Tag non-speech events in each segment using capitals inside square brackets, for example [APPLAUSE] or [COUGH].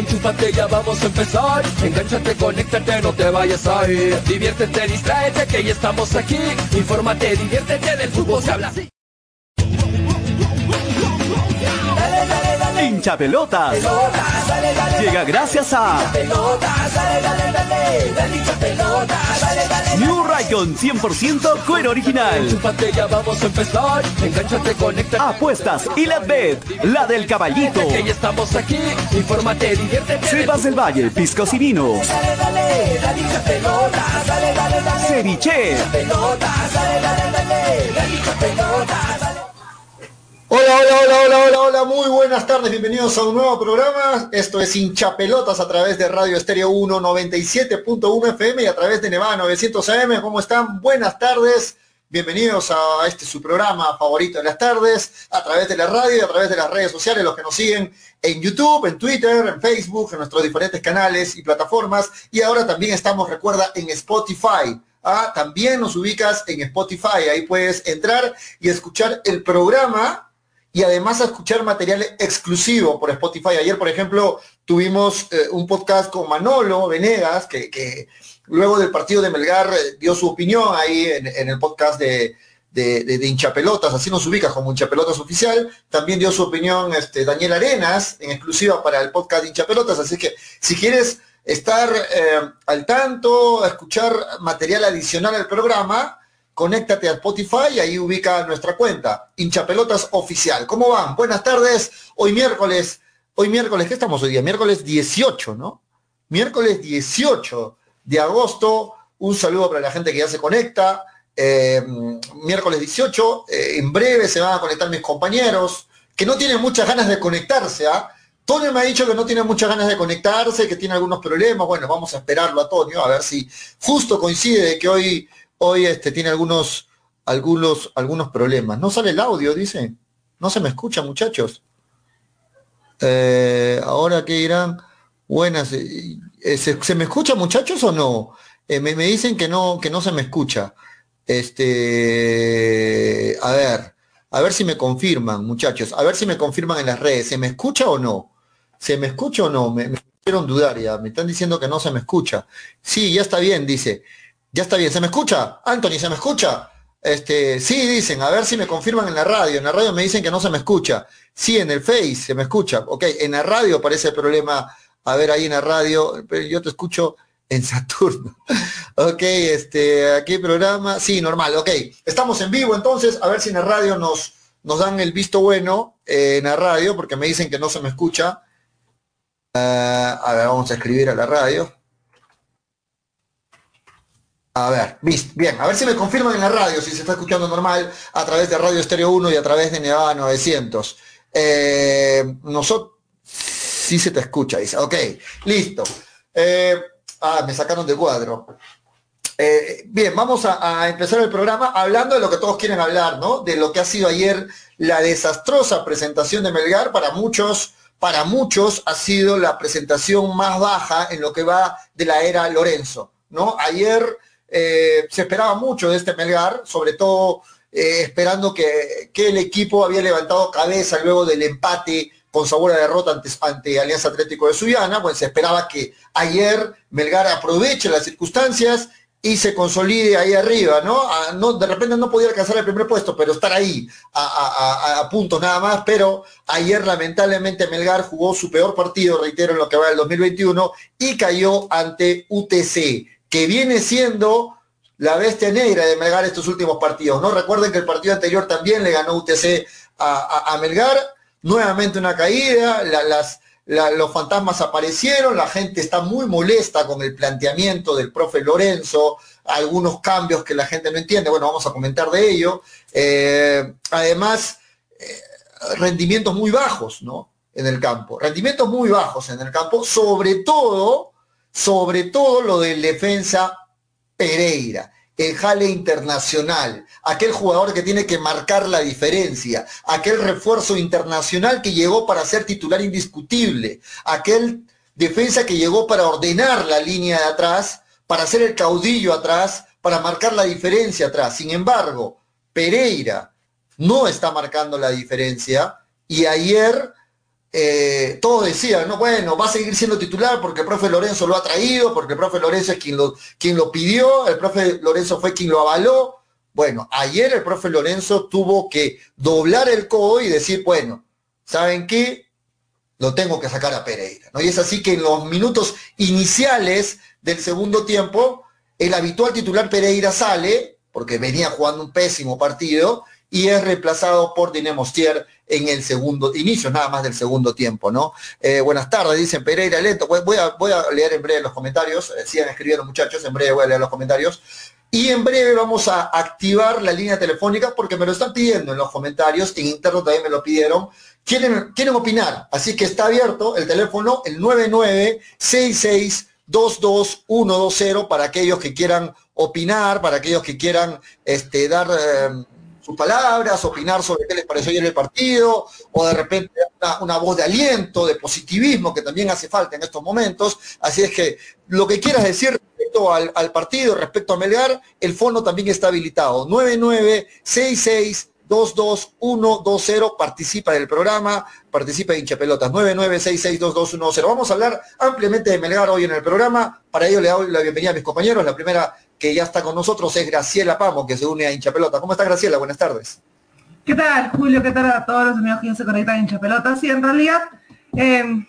enchúfate, ya vamos a empezar. Engánchate, conéctate, no te vayas a ir. Diviértete, distráete, que ya estamos aquí. Infórmate, diviértete, del fútbol se habla así. Hincha pelotas. Llega gracias a pelota, dale, dale, dale, dale hincha pelota, dale, dale. New Raycon 100% cuero original. Vamos a empezar. Conéctate. Apuestas y la bet, la del caballito. Que ya estamos aquí. Infórmate, diviértete. Cepas del Valle, piscos y vinos. Dale, Hola, hola, hola, hola, hola, hola, muy buenas tardes, bienvenidos a un nuevo programa. Esto es Hinchapelotas a través de Radio Estéreo 1 97.1 FM y a través de Nevada 900 AM. ¿Cómo están? Buenas tardes. Bienvenidos a este su programa favorito de las tardes, a través de la radio y a través de las redes sociales, los que nos siguen en YouTube, en Twitter, en Facebook, en nuestros diferentes canales y plataformas. Y ahora también estamos, recuerda, en Spotify. Ah, también nos ubicas en Spotify. Ahí puedes entrar y escuchar el programa y además a escuchar material exclusivo por Spotify. Ayer, por ejemplo, tuvimos eh, un podcast con Manolo Venegas, que, luego del partido de Melgar eh, dio su opinión ahí en, el podcast de, de hinchapelotas, así nos ubicas como hinchapelotas oficial. También dio su opinión este, Daniel Arenas, en exclusiva para el podcast de hinchapelotas. Así que si quieres estar eh, al tanto, escuchar material adicional al programa, conéctate a Spotify y ahí ubica nuestra cuenta, hinchapelotas oficial. ¿Cómo van? Buenas tardes. Hoy miércoles, hoy miércoles, ¿qué estamos hoy día? Miércoles 18, ¿no? Miércoles 18 de agosto. Un saludo para la gente que ya se conecta. Eh, miércoles 18, eh, en breve se van a conectar mis compañeros, que no tienen muchas ganas de conectarse, ¿ah? Tonio me ha dicho que no tiene muchas ganas de conectarse, que tiene algunos problemas. Bueno, vamos a esperarlo a Tonio, a ver si justo coincide de que hoy hoy este, tiene algunos, algunos, algunos problemas. No sale el audio, dice. No se me escucha, muchachos. Eh, ahora que irán, buenas. eh, eh, ¿se, se me escucha, muchachos, o no? Me, me dicen que no, que no se me escucha. Este, a ver, a ver si me confirman, muchachos. A ver si me confirman en las redes. ¿Se me escucha o no? ¿Se me escucha o no? Me, me hicieron dudar ya. Me están diciendo que no se me escucha. Sí, ya está bien, dice. Ya está bien, ¿se me escucha? Anthony, ¿se me escucha? Este, sí, dicen, a ver si me confirman en la radio. En la radio me dicen que no se me escucha. Sí, en el Face se me escucha. Ok, en la radio parece el problema. A ver, ahí en la radio, pero yo te escucho en Saturno. [LAUGHS] ok, este, aquí programa. Sí, normal, ok. Estamos en vivo entonces, a ver si en la radio nos, nos dan el visto bueno eh, en la radio, porque me dicen que no se me escucha. Ah, a ver, vamos a escribir a la radio. A ver, bien, a ver si me confirman en la radio si se está escuchando normal a través de Radio Estéreo 1 y a través de Nevada 900. Eh, nosotros, sí se te escucha, dice, ok, listo. Eh, ah, me sacaron de cuadro. Eh, bien, vamos a, a empezar el programa hablando de lo que todos quieren hablar, ¿no? De lo que ha sido ayer la desastrosa presentación de Melgar para muchos, para muchos ha sido la presentación más baja en lo que va de la era Lorenzo, ¿no? Ayer eh, se esperaba mucho de este Melgar, sobre todo eh, esperando que, que el equipo había levantado cabeza luego del empate con sabor a derrota ante, ante Alianza Atlético de Sullana, pues se esperaba que ayer Melgar aproveche las circunstancias y se consolide ahí arriba, ¿no? A- no de repente no podía alcanzar el primer puesto, pero estar ahí a- a puntos nada más, pero ayer lamentablemente Melgar jugó su peor partido, reitero, en lo que va del 2021 y cayó ante UTC, que viene siendo la bestia negra de Melgar estos últimos partidos, ¿no? Recuerden que el partido anterior también le ganó UTC a, a- Melgar, nuevamente una caída, los fantasmas aparecieron, la gente está muy molesta con el planteamiento del profe Lorenzo, algunos cambios que la gente no entiende, bueno, vamos a comentar de ello. Eh, además, eh, rendimientos muy bajos, ¿no? En el campo, rendimientos muy bajos en el campo, sobre todo, sobre todo lo del defensa Pereira, el jale internacional, aquel jugador que tiene que marcar la diferencia, aquel refuerzo internacional que llegó para ser titular indiscutible, aquel defensa que llegó para ordenar la línea de atrás, para ser el caudillo atrás, para marcar la diferencia atrás. Sin embargo, Pereira no está marcando la diferencia y ayer eh, todos decían, no, bueno, va a seguir siendo titular porque el profe Lorenzo lo ha traído, porque el profe Lorenzo es quien lo, quien lo pidió, el profe Lorenzo fue quien lo avaló. Bueno, ayer el profe Lorenzo tuvo que doblar el codo y decir, bueno, ¿saben qué? Lo tengo que sacar a Pereira. ¿no? Y es así que en los minutos iniciales del segundo tiempo, el habitual titular Pereira sale, porque venía jugando un pésimo partido, y es reemplazado por Dinemostier en el segundo, inicio nada más del segundo tiempo, ¿no? Eh, buenas tardes, dicen Pereira lento. Voy a, voy a leer en breve los comentarios, eh, sigan escribiendo muchachos, en breve voy a leer los comentarios. Y en breve vamos a activar la línea telefónica porque me lo están pidiendo en los comentarios, en interno también me lo pidieron. Quieren, quieren opinar, así que está abierto el teléfono, el 9966222120 para aquellos que quieran opinar, para aquellos que quieran este, dar eh, palabras, opinar sobre qué les pareció ayer el partido, o de repente una, voz de aliento, de positivismo, que también hace falta en estos momentos. Así es que lo que quieras decir respecto al, partido, respecto a Melgar, el fondo también está habilitado. 9966 22120 participa del programa, participa de hinchapelotas 99662210. Vamos a hablar ampliamente de Melgar hoy en el programa. Para ello le doy la bienvenida a mis compañeros. La primera que ya está con nosotros es Graciela Pamo, que se une a Hinchapelota. ¿Cómo está Graciela? Buenas tardes. ¿Qué tal, Julio? ¿Qué tal a todos los amigos que se conectan a Hinchapelota? Sí, en realidad, em,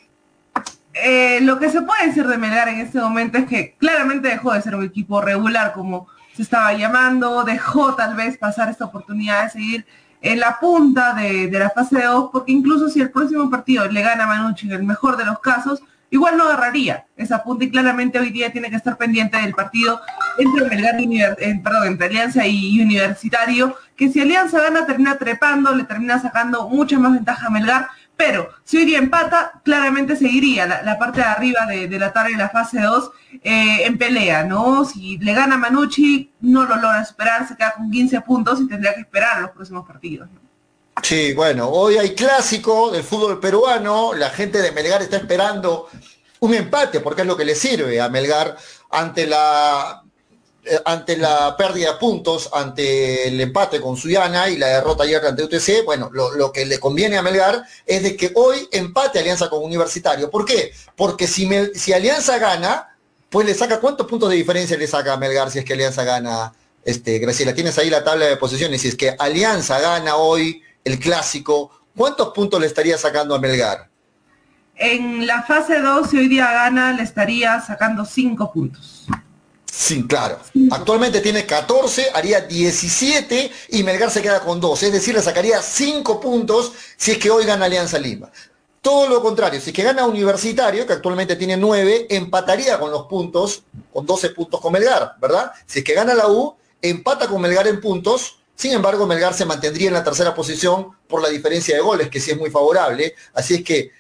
eh, lo que se puede decir de Melgar en este momento es que claramente dejó de ser un equipo regular como se estaba llamando, dejó tal vez pasar esta oportunidad de seguir en la punta de, de la fase 2, porque incluso si el próximo partido le gana a Manucci en el mejor de los casos, igual no agarraría esa punta y claramente hoy día tiene que estar pendiente del partido entre Melgar perdón, entre Alianza y Universitario, que si Alianza gana termina trepando, le termina sacando mucha más ventaja a Melgar, pero si hoy día empata, claramente seguiría la, parte de arriba de, la tabla de la fase 2 eh, en pelea, ¿no? Si le gana Manucci, no lo logra superar, se queda con 15 puntos y tendría que esperar los próximos partidos. Sí, bueno, hoy hay clásico del fútbol peruano, la gente de Melgar está esperando un empate, porque es lo que le sirve a Melgar ante la eh, ante la pérdida de puntos, ante el empate con Suyana y la derrota ayer ante UTC, bueno, lo, que le conviene a Melgar es de que hoy empate Alianza con Universitario. ¿Por qué? Porque si, si Alianza gana, pues le saca, ¿cuántos puntos de diferencia le saca a Melgar si es que Alianza gana? Este, Graciela, tienes ahí la tabla de posiciones, si es que Alianza gana hoy el clásico, ¿cuántos puntos le estaría sacando a Melgar? En la fase 2, si hoy día gana, le estaría sacando 5 puntos. Sí, claro. Actualmente tiene 14, haría 17 y Melgar se queda con 2. Es decir, le sacaría 5 puntos si es que hoy gana Alianza Lima. Todo lo contrario, si es que gana Universitario, que actualmente tiene 9, empataría con los puntos, con 12 puntos con Melgar, ¿verdad? Si es que gana la U, empata con Melgar en puntos, sin embargo, Melgar se mantendría en la tercera posición por la diferencia de goles, que sí es muy favorable. Así es que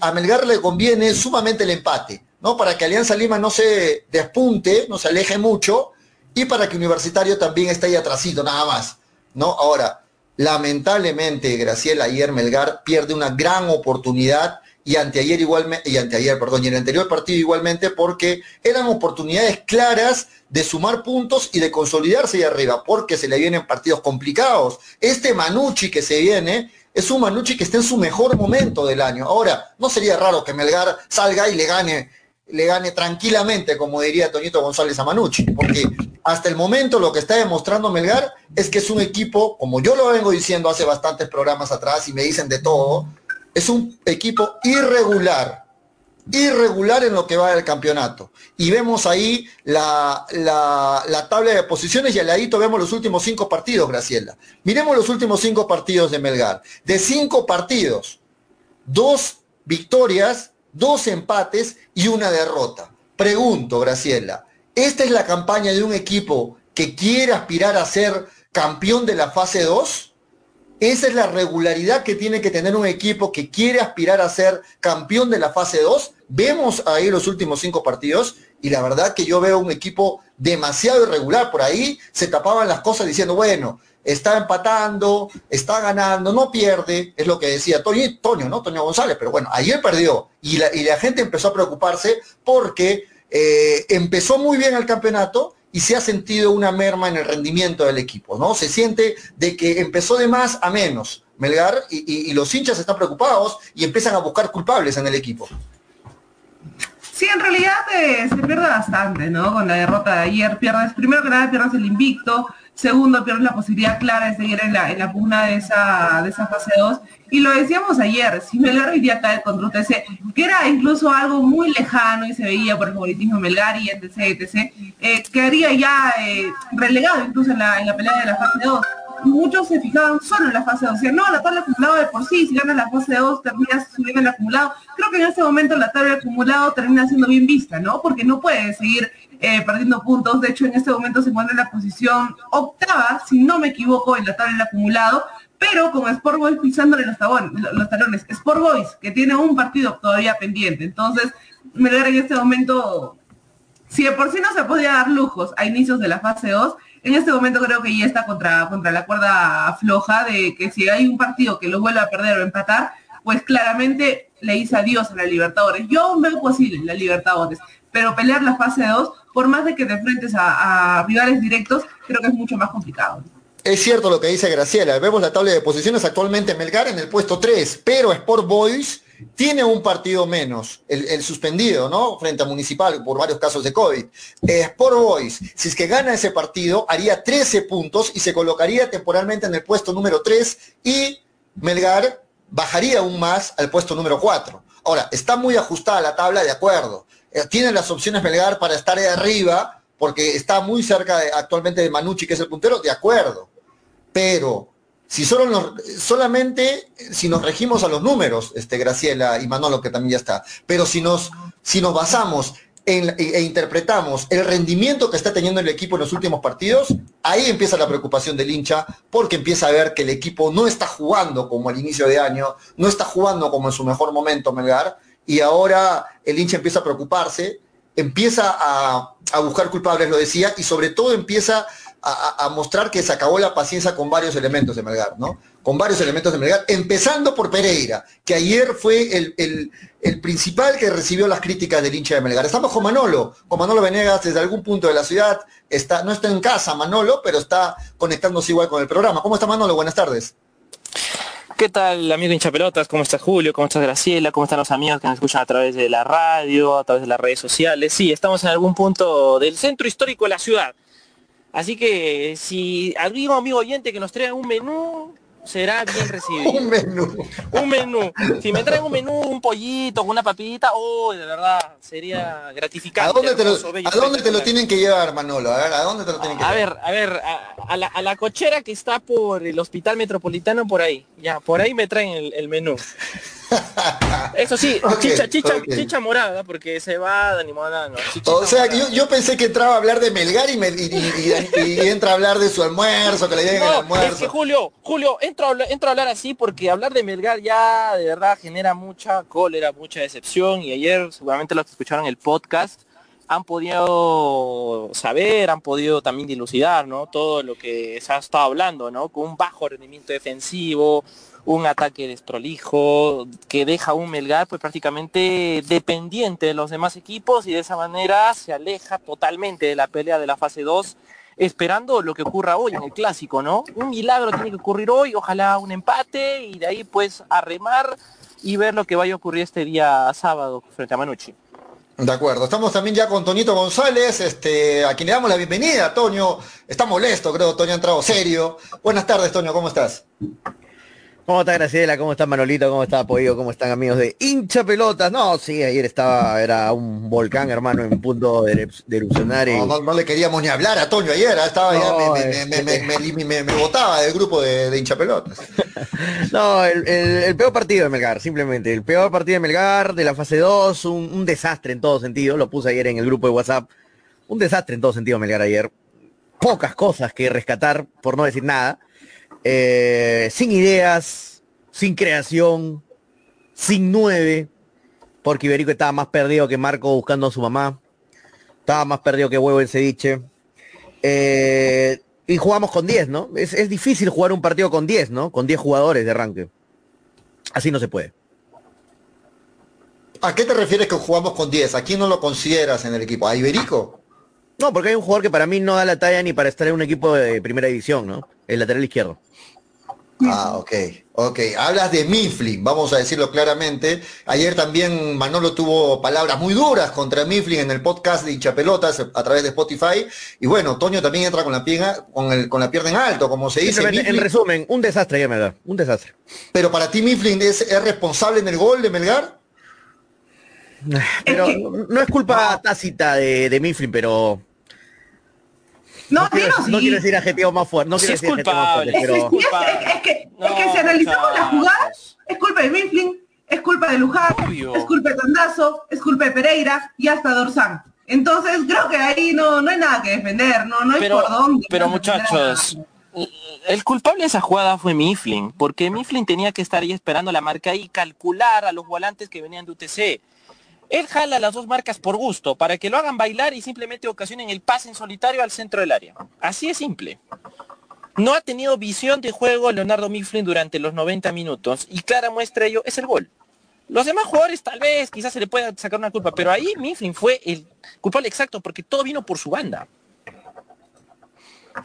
a Melgar le conviene sumamente el empate. ¿no? Para que Alianza Lima no se despunte, no se aleje mucho, y para que Universitario también esté ahí atrasito, nada más, ¿no? Ahora, lamentablemente, Graciela, ayer Melgar pierde una gran oportunidad y anteayer igualmente, y anteayer, perdón, y en el anterior partido igualmente, porque eran oportunidades claras de sumar puntos y de consolidarse ahí arriba, porque se le vienen partidos complicados. Este Manucci que se viene es un Manucci que está en su mejor momento del año. Ahora, no sería raro que Melgar salga y le gane le gane tranquilamente, como diría Toñito González a Manucci, porque hasta el momento lo que está demostrando Melgar es que es un equipo, como yo lo vengo diciendo hace bastantes programas atrás y me dicen de todo, es un equipo irregular, irregular en lo que va del campeonato. Y vemos ahí la, la, la, tabla de posiciones y al ladito vemos los últimos cinco partidos, Graciela. Miremos los últimos cinco partidos de Melgar. De cinco partidos, dos victorias dos empates y una derrota. Pregunto, Graciela, ¿esta es la campaña de un equipo que quiere aspirar a ser campeón de la fase 2? ¿Esa es la regularidad que tiene que tener un equipo que quiere aspirar a ser campeón de la fase 2? Vemos ahí los últimos cinco partidos y la verdad que yo veo un equipo demasiado irregular. Por ahí se tapaban las cosas diciendo, bueno, está empatando, está ganando, no pierde, es lo que decía Toño, Toño ¿no? Toño González, pero bueno, ayer perdió y la, gente empezó a preocuparse porque eh, empezó muy bien el campeonato y se ha sentido una merma en el rendimiento del equipo, ¿no? Se siente de que empezó de más a menos Melgar y, los hinchas están preocupados y empiezan a buscar culpables en el equipo. Sí, en realidad eh, se pierde bastante, ¿no? Con la derrota de ayer pierdes, primero que nada pierdes el invicto, segundo pierdes la posibilidad clara de seguir en la, en la pugna de esa, de esa fase 2 y lo decíamos ayer, si Melgar hoy día cae contra UTC, que era incluso algo muy lejano y se veía por el favoritismo Melgar y etc, etc, eh, quedaría ya eh, relegado incluso en la, en la pelea de la fase 2 muchos se fijaban solo en la fase 2. Decían, no, la tabla acumulado de por sí, si ganas la fase 2 terminas subiendo el acumulado. Creo que en este momento la tabla acumulado termina siendo bien vista, ¿no? Porque no puede seguir eh, perdiendo puntos. De hecho, en este momento se encuentra en la posición octava, si no me equivoco, en la tabla acumulado pero con Sport Boys pisándole los, los talones. Sport Boys, que tiene un partido todavía pendiente. Entonces, Melgar en este momento, si de por sí no se podía dar lujos a inicios de la fase 2, en este momento creo que ya está contra, contra la cuerda floja de que si hay un partido que lo vuelva a perder o empatar, pues claramente le dice adiós a la Libertadores. Yo veo posible la Libertadores, pero pelear la fase 2, por más de que te enfrentes a, rivales directos, creo que es mucho más complicado. Es cierto lo que dice Graciela. Vemos la tabla de posiciones actualmente Melgar en el puesto 3, pero Sport Boys tiene un partido menos, el, suspendido, ¿no? Frente a Municipal por varios casos de COVID. Sport Boys, si es que gana ese partido, haría 13 puntos y se colocaría temporalmente en el puesto número 3 y Melgar bajaría aún más al puesto número 4. Ahora, está muy ajustada la tabla, de acuerdo. Eh, tiene las opciones Melgar para estar de arriba, porque está muy cerca actualmente de Manucci, que es el puntero, de acuerdo. Pero si solo solamente si nos regimos a los números, este, Graciela y Manolo, que también ya está, pero si nos, si nos basamos en, e, interpretamos el rendimiento que está teniendo el equipo en los últimos partidos, ahí empieza la preocupación del hincha, porque empieza a ver que el equipo no está jugando como al inicio de año, no está jugando como en su mejor momento Melgar, y ahora el hincha empieza a preocuparse, empieza a, a buscar culpables, lo decía, y sobre todo empieza a, mostrar que se acabó la paciencia con varios elementos de Melgar, ¿no? Con varios elementos de Melgar, empezando por Pereira, que ayer fue el, principal que recibió las críticas del hincha de Melgar. Estamos con Manolo, con Manolo Venegas desde algún punto de la ciudad, está, no está en casa Manolo, pero está conectándose igual con el programa. ¿Cómo está Manolo? Buenas tardes. ¿Qué tal, amigo hincha pelotas? ¿Cómo está Julio? ¿Cómo está Graciela? ¿Cómo están los amigos que nos escuchan a través de la radio, a través de las redes sociales? Sí, estamos en algún punto del centro histórico de la ciudad. Así que si algún amigo oyente que nos traiga un menú, será bien recibido. [LAUGHS] un menú. Un menú. Si me traen un menú, un pollito, una papita, oh, de verdad, sería gratificante. ¿A dónde te, lo, ¿a dónde te lo tienen que llevar, Manolo? A ver, ¿a dónde te lo tienen que a llevar? Ver, a ver, a, la, a, la, cochera que está por el Hospital Metropolitano, por ahí. Ya, por ahí me traen el, el menú. [LAUGHS] Eso sí, [LAUGHS] chicha, chicha, chicha morada, porque se va de animada, no. O sea, yo, yo, pensé que entraba a hablar de Melgar y, me, y, entra a hablar de su almuerzo, que le lleguen el almuerzo. Es que Julio, Julio, entro a, entro a hablar así porque hablar de Melgar ya de verdad genera mucha cólera, mucha decepción. Y ayer seguramente los que escucharon el podcast han podido saber, han podido también dilucidar, ¿no? Todo lo que se ha estado hablando, ¿no? Con un bajo rendimiento defensivo, un ataque desprolijo que deja a un Melgar pues prácticamente dependiente de los demás equipos y de esa manera se aleja totalmente de la pelea de la fase 2 esperando lo que ocurra hoy en el clásico, ¿no? Un milagro tiene que ocurrir hoy, ojalá un empate y de ahí pues a remar y ver lo que vaya a ocurrir este día sábado frente a Manucci. De acuerdo, estamos también ya con Toñito González, este, a quien le damos la bienvenida, Toño. Está molesto, creo, Toño ha entrado serio. Buenas tardes, Toño, ¿cómo estás? ¿Cómo está Graciela? ¿Cómo está Manolito? ¿Cómo está Apoyo? ¿Cómo están amigos de hincha pelotas? No, sí, ayer estaba, era un volcán, hermano, en punto de, erupcionar. No, no, le queríamos ni hablar a Toño ayer, ¿eh? estaba me, me, me, botaba del grupo de, hincha pelotas. [LAUGHS] no, el, peor partido de Melgar, simplemente. El peor partido de Melgar de la fase 2, un, desastre en todo sentido. Lo puse ayer en el grupo de WhatsApp. Un desastre en todo sentido Melgar ayer. Pocas cosas que rescatar, por no decir nada. Eh, sin ideas, sin creación, sin nueve, porque Iberico estaba más perdido que Marco buscando a su mamá, estaba más perdido que Huevo en ceviche. Eh, y jugamos con 10, ¿no? Es, difícil jugar un partido con 10, ¿no? Con 10 jugadores de arranque. Así no se puede. ¿A qué te refieres que jugamos con 10? ¿A quién no lo consideras en el equipo? ¿A Iberico? No, porque hay un jugador que para mí no da la talla ni para estar en un equipo de primera división, ¿no? El lateral izquierdo. Ah, ok, ok. Hablas de Mifflin, vamos a decirlo claramente. Ayer también Manolo tuvo palabras muy duras contra Mifflin en el podcast de Hinchapelotas a través de Spotify. Y bueno, Toño también entra con la pierna, con el, con la pierna en alto, como se dice. En resumen, un desastre ya Melgar, un desastre. Pero para ti Mifflin es, es responsable en el gol de Melgar. Pero que- no es culpa tácita de, de Mifflin, pero No, quiero, sí. no quiero decir adjetivo más fuerte, no Sí quiero es decir adjetivo más culpable. fuerte, Es, que, pero es, es- es que, es que si analizamos las jugadas, muchachos. es culpa de Mifflin, es culpa de Luján, Obvio. es culpa de Tandazo, es culpa de Pereira y hasta Dorzán. Entonces creo que ahí no, no hay nada que defender, no, no hay pero, por dónde. pero muchachos, el culpable de esa jugada fue Mifflin, porque Mifflin tenía que estar ahí esperando la marca y calcular a los volantes que venían de UTC. Él jala las dos marcas por gusto, para que lo hagan bailar y simplemente ocasionen el pase en solitario al centro del área. Así es simple. No ha tenido visión de juego Leonardo Mifflin durante los 90 minutos y clara muestra ello es el gol. Los demás jugadores tal vez quizás se le pueda sacar una culpa, pero ahí Mifflin fue el culpable exacto porque todo vino por su banda.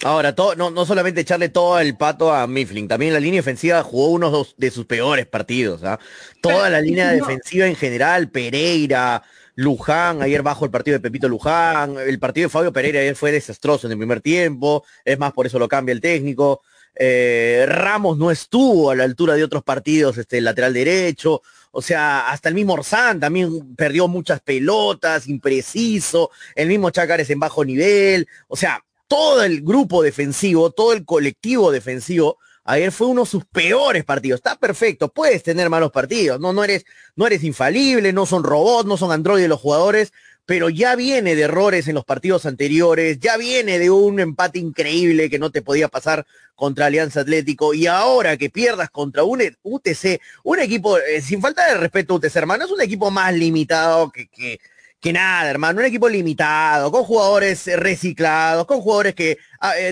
Ahora todo, no, no solamente echarle todo el pato a Mifflin, también la línea ofensiva jugó uno de sus peores partidos, ¿ah? Toda la línea defensiva en general, Pereira, Luján, ayer bajo el partido de Pepito Luján, el partido de Fabio Pereira ayer fue desastroso en el primer tiempo, es más, por eso lo cambia el técnico. Eh, Ramos no estuvo a la altura de otros partidos, este, el lateral derecho, o sea, hasta el mismo Orsán también perdió muchas pelotas, impreciso, el mismo Chácares en bajo nivel, o sea, todo el grupo defensivo, todo el colectivo defensivo, ayer fue uno de sus peores partidos. Está perfecto, puedes tener malos partidos, no, no eres, no eres infalible, no son robots, no son androides los jugadores, pero ya viene de errores en los partidos anteriores, ya viene de un empate increíble que no te podía pasar contra Alianza Atlético y ahora que pierdas contra un UTC, un equipo, eh, sin falta de respeto UTC, hermano, es un equipo más limitado que, que nada, hermano, un equipo limitado, con jugadores reciclados, con jugadores que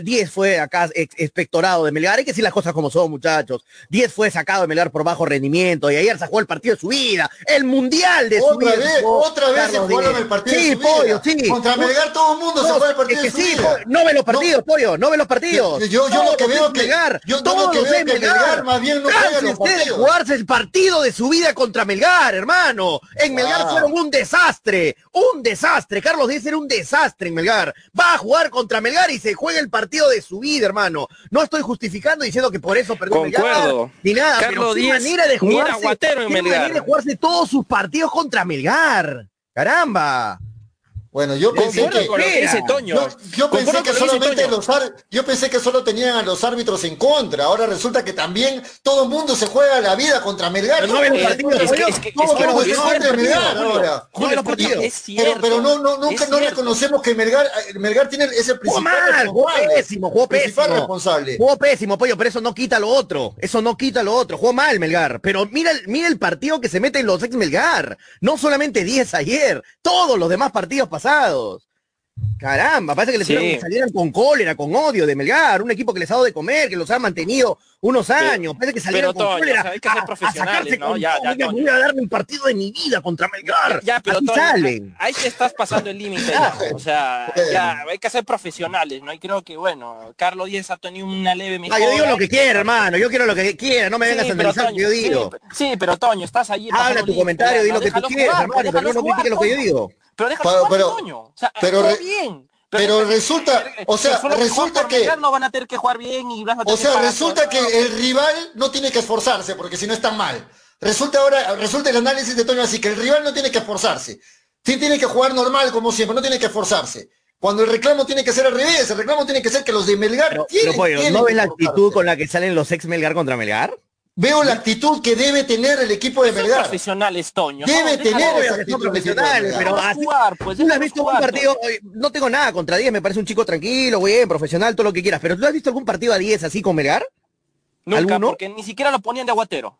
10 fue acá ex- expectorado de Melgar, hay que decir las cosas como son, muchachos. 10 fue sacado de Melgar por bajo rendimiento y ayer se jugó el partido de su vida, el mundial de su Otra vida. vez, se jugó otra vez se jugaron el partido de Sí, su vida. pollo, sí. Contra No, Melgar todo el mundo se no, juega el partido es de que su sí, vida. no ve los partidos, pollo, no ve los partidos. Yo- yo lo Todos que es veo que- Melgar, yo- yo lo todos que veo es que Melgar más bien no juega los Cánsense de partidos. jugarse el partido de su vida contra Melgar, hermano. En Melgar Wow. fueron un desastre, un desastre. Carlos Díaz era un desastre en Melgar. Va a jugar contra Melgar y se juega el partido de su vida, hermano. No estoy justificando diciendo que por eso perdió Concuerdo. Melgar, ni nada, Carlos pero qué Díaz manera de jugarse, qué manera de jugarse todos sus partidos contra Melgar. Caramba. Bueno, yo pensé que Toño. yo, yo pensé que solamente Toño. los ar- yo pensé que solo tenían a los árbitros en contra. Ahora resulta que también todo el mundo se juega la vida contra Melgar. Pero no ven los partidos, es que- pollo. es que- Todo es el que- mundo es se que- juega es de que- Melgar Julio, ahora. Julio, los partidos. es Pero, cierto, pero no, no, nunca no reconocemos que Melgar, eh, Melgar tiene ese Jugó principal mal, jugó responsable. pésimo, jugó Principal pésimo. responsable. Jugó pésimo, pollo, pero eso no quita lo otro. Eso no quita lo otro. Jugó mal, Melgar. Pero mira, el- mira el partido que se mete en los ex Melgar. No solamente 10 ayer, todos los demás partidos Caramba, parece que les Sí. salieran con cólera, con odio de Melgar, un equipo que les ha dado de comer, que los ha mantenido unos años, parece que salieron pero, con Toño, cólera hay que ser a- a, ¿no? con Ya, todo, ya, "Oiga, Toño. voy a darme un partido de mi vida contra Melgar. Ya, pero Toño, salen. ahí te estás pasando el límite, ya. o sea, ya hay que ser profesionales, ¿no? Y creo que, bueno, Carlos Díez ha tenido una leve Ah, mejora. yo digo lo que quiera, hermano, yo quiero lo que quiera, no me vengas a analizar lo que yo Toño, digo. Sí, sí, pero Toño, estás ahí. Habla tu comentario, di lo que tú jugar, hermano, pero no, critiques lo que yo Toño. digo. Pero déjalo Pero- jugar, pero- Toño. O sea, pero re- bien. Pero resulta- o sea, que resulta que- Melgar no van a tener que jugar bien y vas a O tener sea, resulta que el rival no tiene que esforzarse, porque si no está mal. Resulta ahora, resulta el análisis de Toño así, que el rival no tiene que esforzarse. Sí tiene que jugar normal como siempre, no tiene que esforzarse. Cuando el reclamo tiene que ser al revés, el reclamo tiene que ser que los de Melgar Pero, tienen, pero, pollo, tienen ¿no que ves la actitud con la que salen los ex Melgar contra Melgar? Veo la actitud que debe tener el equipo de Son Melgar. profesionales, Toño. Debe No, tener esa son actitud de profesionales, pero así- jugar, pues, ¿Tú has visto algún partido? oye, No tengo nada contra 10, me parece un chico tranquilo, bien, profesional, todo lo que quieras, pero ¿tú has visto algún partido a 10 así con Melgar? Nunca, ¿Alguno? porque ni siquiera lo ponían de aguatero.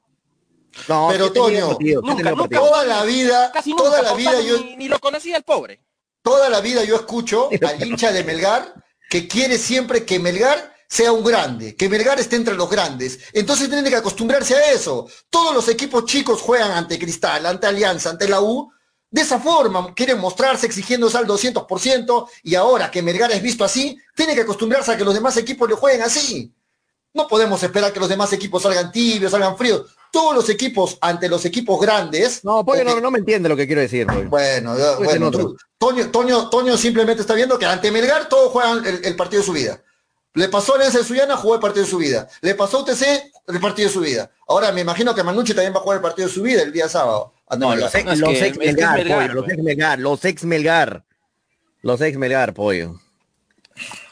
No, Pero, Toño, nunca. Toda la vida, Casi nunca. toda la vida yo, ni, ni lo conocía el pobre. toda la vida yo escucho [LAUGHS] al hincha de Melgar que quiere siempre que Melgar sea un grande, que Melgar esté entre los grandes. Entonces tienen que acostumbrarse a eso. Todos los equipos chicos juegan ante Cristal, ante Alianza, ante la U, De esa forma quieren mostrarse exigiéndose al 200% y ahora que Melgar es visto así, tiene que acostumbrarse a que los demás equipos le jueguen así. No podemos esperar que los demás equipos salgan tibios, salgan fríos. Todos los equipos ante los equipos grandes. No, ok, no, no me entiende lo que quiero decir, Pollo. Bueno, Pues bueno, tú- Toño, Toño, Toño simplemente está viendo que ante Melgar todos juegan el, el partido de su vida. Le pasó a Alianza de Suyana, jugó el partido de su vida. Le pasó a UTC, el partido de su vida. Ahora me imagino que Manucci también va a jugar el partido de su vida el día sábado. No, Melgar. los ex, los ex Melgar, Melgar, pollo, los ex Melgar, los ex Melgar. Los ex Melgar, pollo.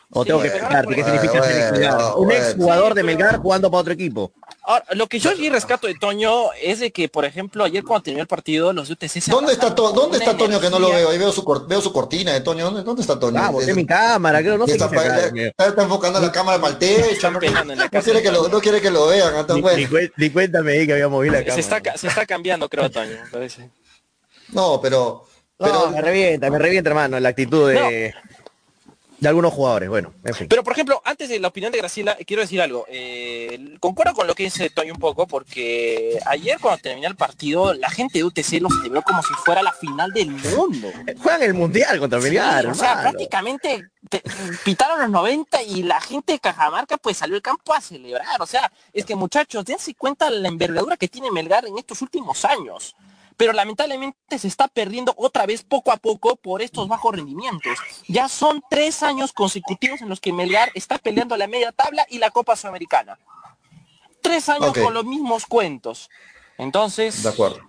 O Sí, tengo que explicarte qué bueno, significa ser bueno. Un bueno. ex jugador de Melgar jugando para otro equipo. Ahora, lo que yo sí rescato de Toño es de que, por ejemplo, ayer cuando terminó el partido, los de UTC se ¿Dónde está, To- ¿Dónde está Toño que no lo veo? Ahí veo su, cor- veo su cortina de Toño. ¿Dónde, dónde está Toño? Ah, boté Es- mi cámara, creo, no sé está, está- está enfocando la cámara para el techo. No, quiere de que lo, no quiere que lo vean. Ni, bueno. ni cuen- ni cuéntame ahí que había movido la cámara. Se está, ca- se está cambiando, creo, Toño, me parece. No, pero... No, pero me revienta, me revienta, hermano, la actitud de, de algunos jugadores. Bueno, en fin. Pero, por ejemplo, antes de la opinión de Graciela, quiero decir algo. Eh, concuerdo con lo que dice Toño un poco, porque ayer cuando terminó el partido, la gente de UTC lo celebró como si fuera la final del mundo. Juegan el mundial contra Melgar, Sí, o sea, prácticamente te- pitaron los 90 y la gente de Cajamarca pues salió al campo a celebrar. O sea, es que muchachos, dense cuenta la envergadura que tiene Melgar en estos últimos años. Pero lamentablemente se está perdiendo otra vez poco a poco por estos bajos rendimientos. Ya son tres años consecutivos en los que Melgar está peleando la media tabla y la Copa Sudamericana. Tres años con los mismos cuentos. Entonces, De acuerdo.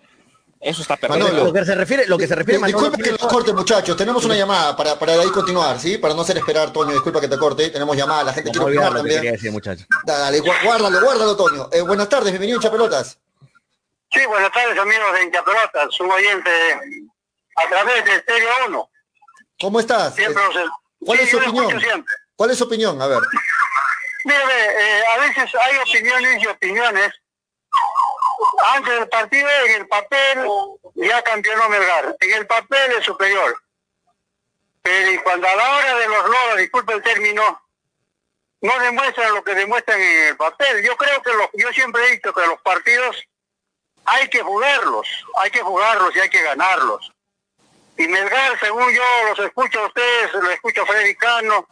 eso está perdiendo. Manolo, Lo que se refiere, lo que se refiere Manolo, Disculpe que los corte, muchachos. Tenemos una llamada para, para ahí continuar, ¿sí? Para no hacer esperar, Toño. Disculpa que te corte. Tenemos llamada. La gente No quiere olvidar opinar que también. decir, muchachos. Dale, guárdalo, guárdalo, Toño. Eh, buenas tardes, bienvenido Chapelotas. Sí, buenas tardes amigos de Hinchapelotas, un oyente a través de Estéreo 1. ¿Cómo estás? Siempre Eh, los ¿Cuál sí, es su opinión? siempre. ¿Cuál es su opinión? A ver. Mire, ve, eh, a veces hay opiniones y opiniones. Antes del partido, en el papel, ya campeonó Melgar. En el papel es superior. Pero cuando a la hora de los loros, disculpe el término, no demuestran lo que demuestran en el papel. Yo creo que los, yo siempre he dicho que los partidos hay que jugarlos, hay que jugarlos y hay que ganarlos. Y Melgar, según yo los escucho a ustedes, lo escucho a Freddy Cano,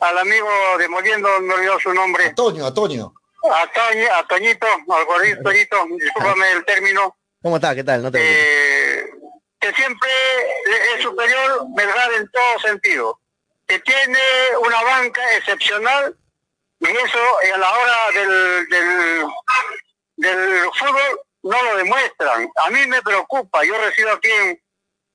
al amigo de Moliendo, me olvidó su nombre, A Toño, a Toño. a, Toñi- a Toñito, al gordito Toñito, discúlpame el término, ¿Cómo está? ¿Qué tal? No te eh, que siempre es superior Melgar en todo sentido, que tiene una banca excepcional y eso a la hora del, del, del fútbol no lo demuestran. A mí me preocupa, yo resido aquí en,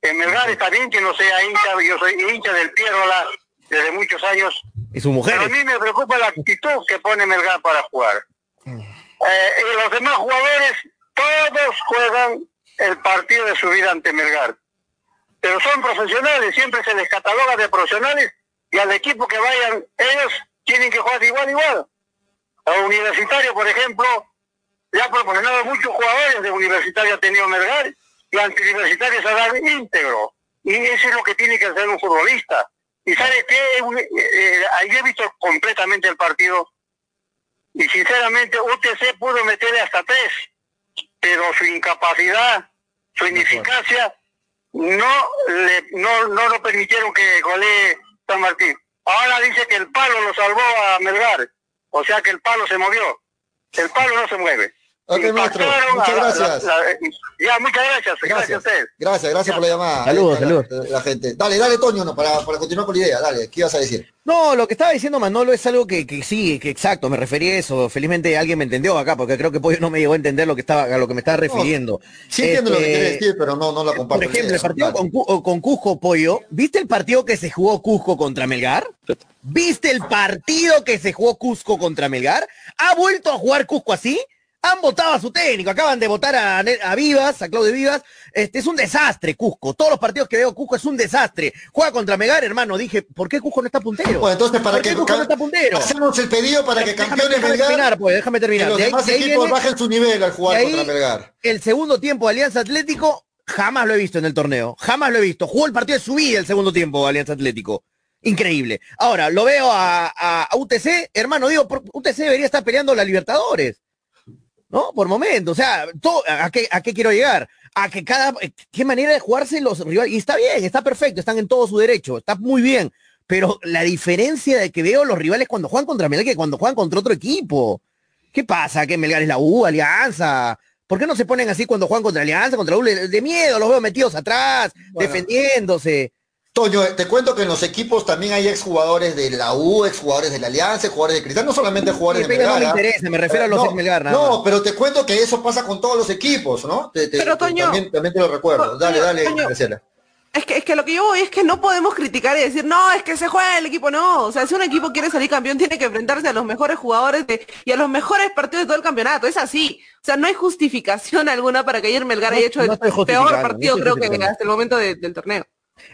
en Melgar, está bien que no sea hincha, yo soy hincha del Pierrola desde muchos años, Y sus pero a mí me preocupa la actitud que pone Melgar para jugar. Eh, y los demás jugadores, todos juegan el partido de su vida ante Melgar. Pero son profesionales, siempre se les cataloga de profesionales y al equipo que vayan, ellos tienen que jugar igual igual. A Universitario, por ejemplo, le ha proporcionado muchos jugadores de Universitario ha tenido Melgar y ante Universitario se ha dado íntegro. Y eso es lo que tiene que hacer un futbolista. Y sabe que ayer he visto completamente el partido y sinceramente UTC pudo meterle hasta tres, pero su incapacidad, su ineficacia no le no, no lo permitieron que golee San Martín. Ahora dice que el palo lo salvó a Melgar, o sea que el palo se movió. El palo no se mueve. Ok, maestro. Muchas la- gracias. la- la- ya, muchas gracias. Gracias, a Gracias. ustedes. Gracias, gracias por la llamada. Saludos, está la- saludos. La, gente. Dale, dale, Toño, no, para, para continuar con la idea. Dale, ¿qué ibas a decir? No, lo que estaba diciendo Manolo es algo que, que sí, que exacto, me refería a eso. Felizmente alguien me entendió acá, porque creo que Pollo no me llegó a entender lo que estaba, a lo que me estaba refiriendo. Sí entiendo lo que Este, quieres decir, pero no, no la comparto. Por ejemplo, el partido con, con Cusco Pollo, ¿viste el partido que se jugó Cusco contra Melgar? ¿Viste el partido que se jugó Cusco contra Melgar? ¿Ha vuelto a jugar Cusco así? Han votado a su técnico, acaban de votar a, Vivas, a Claudio Vivas. Este es un desastre, Cusco. Todos los partidos que veo Cusco es un desastre. Juega contra Melgar, hermano. Dije, ¿por qué Cusco no está puntero? Bueno, entonces, para ¿Por qué que Cusco no está puntero? hacemos el pedido para que Déjame- campeones déjame Melgar, terminar, pues, déjame que terminar. los De ahí- demás de ahí equipos viene- bajen su nivel al jugar de ahí- contra Melgar. El segundo tiempo de Alianza Atlético, jamás lo he visto en el torneo. Jamás lo he visto. Jugó el partido de su vida el segundo tiempo Alianza Atlético. Increíble. Ahora, lo veo a, a- a UTC, hermano, digo, UTC debería estar peleando la Libertadores. ¿No? Por momento, o sea, todo, ¿a, qué, ¿a qué quiero llegar? A que cada, qué manera de jugarse los rivales, y está bien, está perfecto, están en todo su derecho, está muy bien, pero la diferencia de que veo los rivales cuando juegan contra Melgar que cuando juegan contra otro equipo. ¿Qué pasa? ¿Que Melgar es la U, Alianza? ¿Por qué no se ponen así cuando juegan contra Alianza, contra U? De miedo, los veo metidos atrás, defendiéndose. Toño, te cuento que en los equipos también hay exjugadores de la U, exjugadores de la Alianza, jugadores de Cristal, no solamente jugadores de Melgar. No me ¿ah? interesa, me refiero a los no, de Melgar. Nada no, pero te cuento que eso pasa con todos los equipos, ¿no? Te, te, pero Toño, también, también, te lo recuerdo. Dale, dale, Toño, Graciela. Es que, es que lo que yo voy es que no podemos criticar y decir, no, es que se juega el equipo, no. O sea, si un equipo quiere salir campeón, tiene que enfrentarse a los mejores jugadores de, y a los mejores partidos de todo el campeonato. Es así. O sea, no hay justificación [LAUGHS] alguna para que ayer Melgar haya hecho no el peor partido, creo que hasta el momento de, del torneo.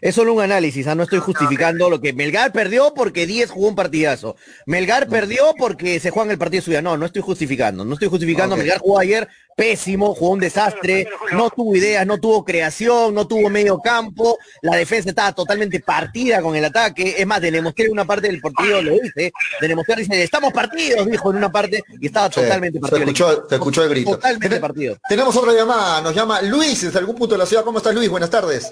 Es solo un análisis, ¿ah? no estoy justificando lo que Melgar perdió porque 10 jugó un partidazo. Melgar perdió porque se juega en el partido suya. No, no estoy justificando, no estoy justificando. Okay. Melgar jugó ayer pésimo, jugó un desastre, no tuvo ideas, no tuvo creación, no tuvo medio campo, la defensa estaba totalmente partida con el ataque. Es más, de demostré una parte del partido, lo dice, de demostrar, dice, estamos partidos, dijo en una parte, y estaba sí, totalmente partido. Se escuchó, te escuchó el grito. Totalmente Ten partido. Tenemos otra llamada, nos llama Luis desde algún punto de la ciudad. ¿Cómo estás Luis? Buenas tardes.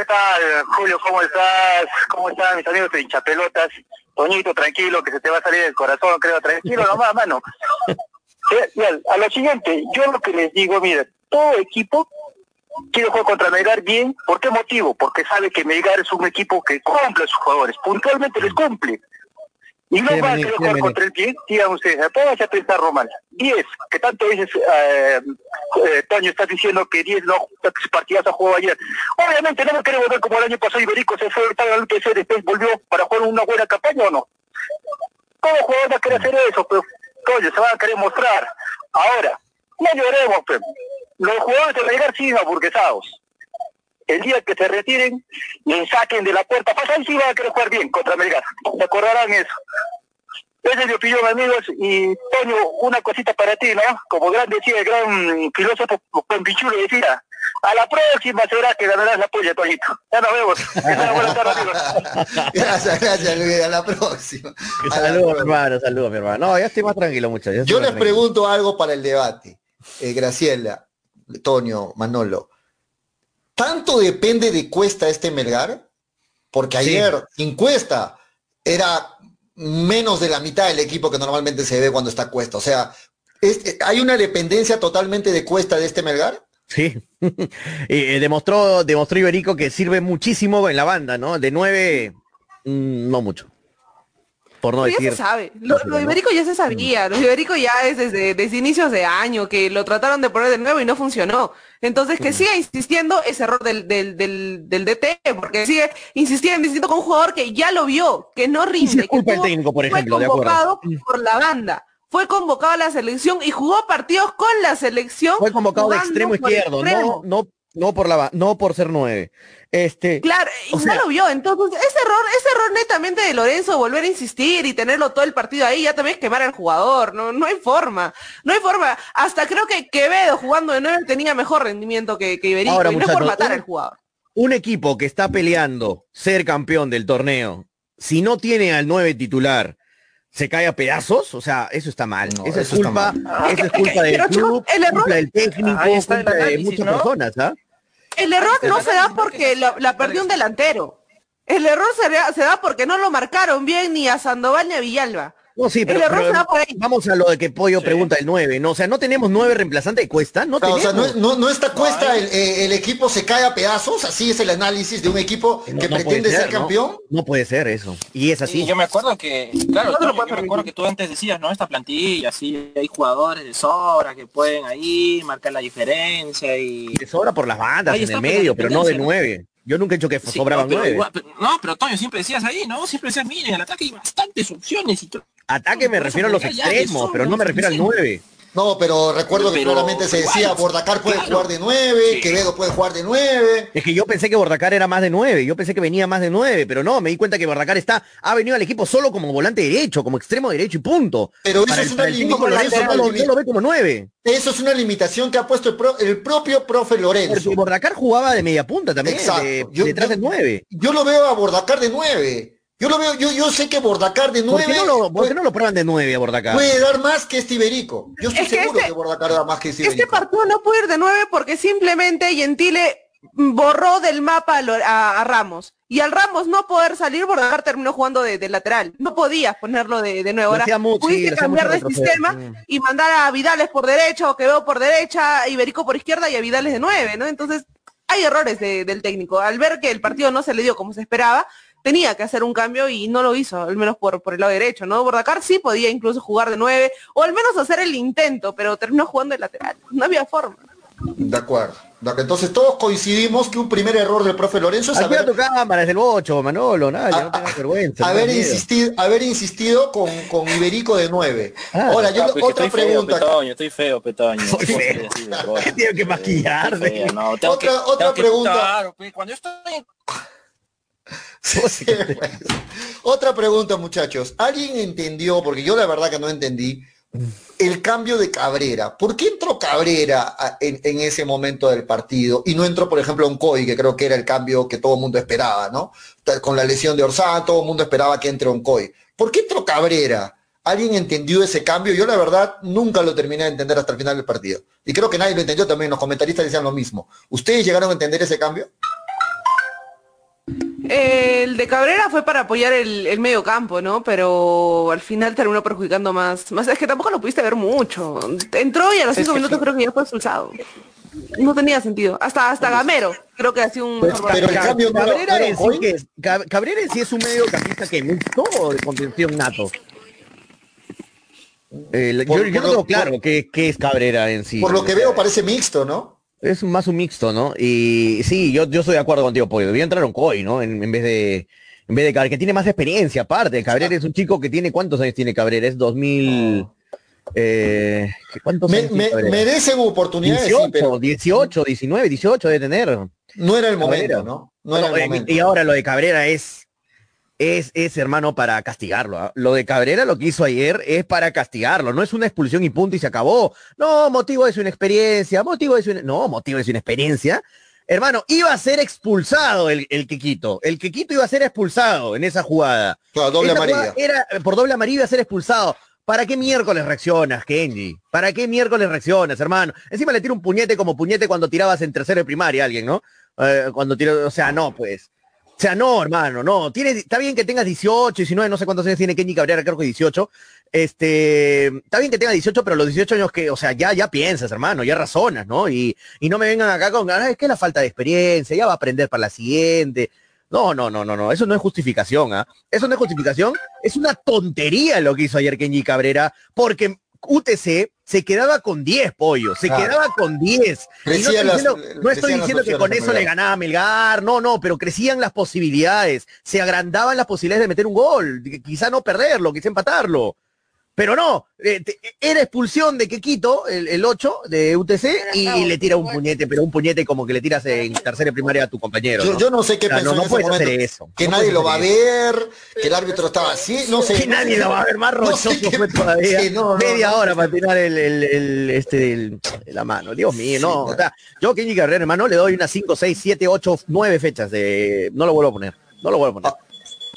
¿Qué tal, Julio? ¿Cómo estás? ¿Cómo están mis amigos de hinchapelotas? Toñito, tranquilo, que se te va a salir del corazón, creo, tranquilo nomás, mano. [LAUGHS] Bien, a lo siguiente, yo lo que les digo, mira, todo equipo quiere jugar contra Melgar bien, ¿por qué motivo? Porque sabe que Melgar es un equipo que cumple a sus jugadores, puntualmente les cumple. Y no va a querer jugar contra el bien, digan ustedes, pónganse a pensar, Román. 10, que tanto dices, eh, eh, Toño, estás diciendo que 10 no, partidas ha jugado ayer. Obviamente no me quiere volver como el año pasado Iberico se fue al UTC, después volvió para jugar una buena campaña o no. Todo jugador va a querer hacer eso, pero Toño, se van a querer mostrar. Ahora, no lloremos, pero los jugadores de Melgar siguen aburguesados el día que se retiren, les saquen de la puerta, pues ahí sí van a querer jugar bien contra Melgar. Se acordarán eso. Esa es mi opinión, amigos. Y, Toño, una cosita para ti, ¿no? Como gran decía el gran filósofo Pichulo decía, a la próxima será que ganarás la polla, Toñito. Ya nos vemos. [LAUGHS] Buenas tardes, amigos. Gracias, gracias, Luis. A la próxima. Saludos, mi hermano, saludos, mi hermano. No, ya estoy más tranquilo, muchachos. Yo les pregunto algo para el debate. Eh, Graciela, Toño, Manolo. ¿Tanto depende de Cuesta este Melgar? Porque ayer, sí. sin Cuesta, era menos de la mitad del equipo que normalmente se ve cuando está Cuesta. O sea, ¿es, ¿hay una dependencia totalmente de Cuesta de este Melgar? Sí, [LAUGHS] eh, demostró, demostró Iberico que sirve muchísimo en la banda, ¿no? De nueve, mmm, no mucho. Por no Pero decir. ya se sabe. Lo, lo de Iberico ya se sabía. Lo de Iberico ya es desde, desde inicios de año, que lo trataron de poner de nuevo y no funcionó. Entonces, que siga insistiendo es error del, del, del, del DT, porque sigue insistiendo, insistiendo con un jugador que ya lo vio, que no rinde. Que del técnico, por ejemplo, fue de convocado por la banda. Fue convocado a la selección y jugó partidos con la selección. Fue convocado de extremo izquierdo, extremo. no, no, no por la no por ser nueve. Este, Claro, y o ya sea- lo vio. Entonces, ese error, ese error netamente de Lorenzo, volver a insistir y tenerlo todo el partido ahí, ya también es quemar al jugador. No, no hay forma. No hay forma. Hasta creo que Quevedo jugando de nueve tenía mejor rendimiento que, que Iberico. Ahora, y no es por matar un- al jugador. un equipo que está peleando ser campeón del torneo, si no tiene al 9 titular, se cae a pedazos, o sea, eso está mal. No, eso es eso culpa, mal. eso es culpa del club, el error- culpa del técnico, Ahí está el culpa de muchas ¿no? personas, ¿ah? El error no se da porque Que la, perdió un delantero. El error se, se da porque no lo marcaron bien ni a Sandoval ni a Villalba. No, sí, pero, El error pero se da por ahí. vamos a lo de que Pollo pregunta el 9, ¿no? O sea, no tenemos nueve reemplazantes de Cuesta, no Claro, o sea, no, no, no está cuesta, el, eh, el equipo se cae a pedazos, así es el análisis de un equipo No- que no pretende ser, ¿no? campeón. No puede ser eso. Y es así. Y yo me acuerdo que, claro, No puedes yo me acuerdo que tú antes decías, ¿no? Esta plantilla, sí, hay jugadores de sobra que pueden ahí marcar la diferencia y... Que sobra por las bandas Ahí en el medio, pero no de tendencia, ¿no? nueve. Yo nunca he dicho que Sí, sobraban no, pero nueve. igual- pero- no, pero Toño, siempre decías ahí, ¿no? Siempre decías, miren, en el ataque hay bastantes opciones y. Ataque me refiero a los extremos, pero no me refiero al suficiente. 9. No, pero recuerdo que Pero claramente se decía, igual, Bordacar puede claro. jugar de 9, Sí. Quevedo puede jugar de 9. Es que yo pensé que Bordacar era más de 9, yo pensé que venía más de 9, pero no, me di cuenta que Bordacar está, ha venido al equipo solo como volante derecho, como extremo derecho y punto. Pero eso Para es el- una Lorenzo no, lo- no lo ve como 9. Eso es una limitación que ha puesto el, pro- el propio profe Lorenzo. Porque Bordacar jugaba de media punta también, Exacto. de- Yo- detrás yo- del 9. Yo lo veo a Bordacar de 9. Yo lo veo, yo, yo sé que Bordacar de ¿Por nueve qué no lo, por puede, qué no lo prueban de nueve a Bordacar? puede dar más que este Iberico. Yo estoy Es que seguro este- que Bordacar da más que este Este Iberico. partido no puede ir de nueve porque simplemente Gentile borró del mapa a, Lo- a- a Ramos. Y al Ramos no poder salir, Bordacar terminó jugando de, de lateral. No podías ponerlo de, de nuevo. Ahora, sí, pudiste hacía cambiar de sistema Mm. y mandar a Vidales por derecha o Quevedo por derecha, Iberico por izquierda y a Vidales de nueve, ¿no? Entonces, hay errores de- del técnico. Al ver que el partido no se le dio como se esperaba, tenía que hacer un cambio y no lo hizo, al menos por, por el lado derecho, ¿no? Bordacar sí podía incluso jugar de nueve, o al menos hacer el intento, pero terminó jugando de lateral. No había forma. De acuerdo. De acuerdo. Entonces todos coincidimos que un primer error del profe Lorenzo es Activa haber, tu cámara, es el bocho, Manolo, nada, ya a- no tengas vergüenza. no haber, miedo. insistido, haber insistido con, con Iberico de 9. Ah. Ahora, yo Ah, pues otra estoy pregunta. Feo, petoño, estoy feo. Soy No [LAUGHS] feo. no, tengo Otra- que- otra tengo que- pregunta. Claro, pues, cuando yo estoy en [LAUGHS] Sí, pues. Otra pregunta, muchachos. ¿Alguien entendió, porque yo la verdad que no entendí, el cambio de Cabrera? ¿Por qué entró Cabrera a- en, en ese momento del partido y no entró, por ejemplo, Oncoy, que creo que era el cambio que todo el mundo esperaba, ¿no? Con la lesión de Orsán, todo el mundo esperaba que entre Oncoy. ¿Por qué entró Cabrera? ¿Alguien entendió ese cambio? Yo la verdad nunca lo terminé de entender hasta el final del partido. Y creo que nadie lo entendió también, los comentaristas decían lo mismo. ¿Ustedes llegaron a entender ese cambio? El de Cabrera fue para apoyar el, el medio campo, ¿no? Pero al final terminó perjudicando más. Más es que tampoco lo pudiste ver mucho. Entró y a los cinco minutos creo que ya fue expulsado. No tenía sentido. Hasta hasta Gamero creo que hacía un Pues, mejor pero el cambio no era- Cabrera no sí que es, Cab- Cabrera sí es un medio campista que mixto o de contención nato. Eh, Por- yo, yo por no lo- tengo claro qué es Cabrera en sí. Por lo que veo parece mixto, ¿no? Es más un mixto, ¿no? Y sí, yo, yo estoy de acuerdo contigo, Pollo. Debía entrar un Coy, ¿no? En, en vez de en vez de Cabrera, que tiene más experiencia aparte. Cabrera es un chico que tiene, ¿cuántos años tiene Cabrera? Es 2000... Eh, ¿Cuántos Me- años me- merecen oportunidades, sí, 18, pero 18, 19, 18 debe tener. no era el momento, Cabrera. ¿no? No era No, el eh, momento. y ahora lo de Cabrera es, es, es hermano para castigarlo. ¿ah? Lo de Cabrera lo que hizo ayer es para castigarlo. No es una expulsión y punto y se acabó. No, motivo es una experiencia, motivo es una, no, motivo es una experiencia. Hermano, iba a ser expulsado el, el Quequito. El Quequito iba a ser expulsado en esa jugada. Claro, doble Esa amarilla. Era, por doble amarilla iba a ser expulsado. ¿Para qué miércoles reaccionas, Kenji? ¿Para qué miércoles reaccionas, hermano? Encima le tira un puñete como puñete cuando tirabas en tercero de primaria a alguien, ¿no? Eh, cuando tiró, o sea, no, pues. O sea, no, hermano, no. Tiene, está bien que tengas 18, 19, no sé cuántos años tiene Kenji Cabrera, creo que 18. Este, está bien que tenga 18, pero los 18 años que, o sea, ya, ya piensas, hermano, ya razonas, ¿no? Y, y no me vengan acá con, "Ah, es que la falta de experiencia, ya va a aprender para la siguiente. No, no, no, no, no, eso no es justificación, ¿ah? Eso no es justificación, es una tontería lo que hizo ayer Kenji Cabrera, porque UTC se quedaba con 10 pollos, se Claro. quedaba con 10. Y no estoy las- diciendo, no estoy diciendo que con eso le ganaba a Melgar, no, no, pero crecían las posibilidades, se agrandaban las posibilidades de meter un gol, quizá no perderlo, quizá empatarlo. Pero no, eh, te- era expulsión de Quequito, el, el 8 de UTC, y, le tira un puñete, pero un puñete como que le tiras en tercera primaria a tu compañero. Yo, ¿no? yo no sé qué O sea, pensó no, no en ese puedes momento. hacer eso. Que no nadie lo va a ver, que el árbitro estaba así, no sé. Que nadie lo va a ver más No sé rochoso qué- fue todavía. Sí, no, no, Media no. hora para tirar el, el, el- este, el- la mano. Dios mío, Sí, no. O sea, yo Kenji Carrera, hermano, le doy unas 5, 6, 7, 8, 9 fechas de. No lo vuelvo a poner. No lo vuelvo a poner.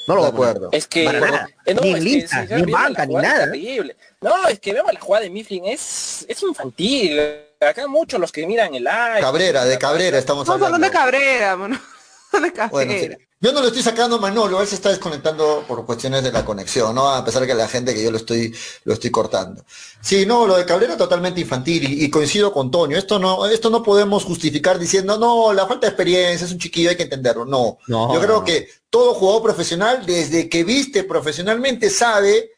No lo acuerdo. Es que Para nada. eh, no, Ni que lista, si ni banca, nada. terrible. No, es que vemos la jugada de Mifflin, es, es infantil. Acá muchos los que miran el live. Cabrera, de Cabrera estamos Estamos hablando hablando. [LAUGHS] de Cabrera, mano. De Cabrera. Bueno, sí. Yo no lo estoy sacando Manolo, él se está desconectando por cuestiones de la conexión, ¿no? A pesar de que la gente que yo lo estoy, lo estoy cortando. Sí, no, lo de Cabrera totalmente infantil y, y coincido con Toño. Esto no, esto no podemos justificar diciendo, no, la falta de experiencia es un chiquillo, hay que entenderlo. No. No, yo creo que todo jugador profesional, desde que viste profesionalmente, sabe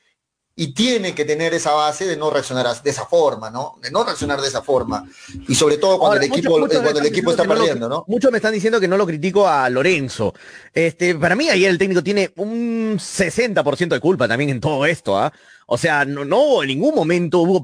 y tiene que tener esa base de no reaccionar de esa forma, ¿no? De no reaccionar de esa forma. Y sobre todo cuando Ahora, el equipo, muchos me cuando el equipo está que no lo- perdiendo, ¿no? Muchos me están diciendo que no lo critico a Lorenzo. Este, para mí ayer el técnico tiene un 60% de culpa también en todo esto, ¿ah? O sea, no, no en ningún momento hubo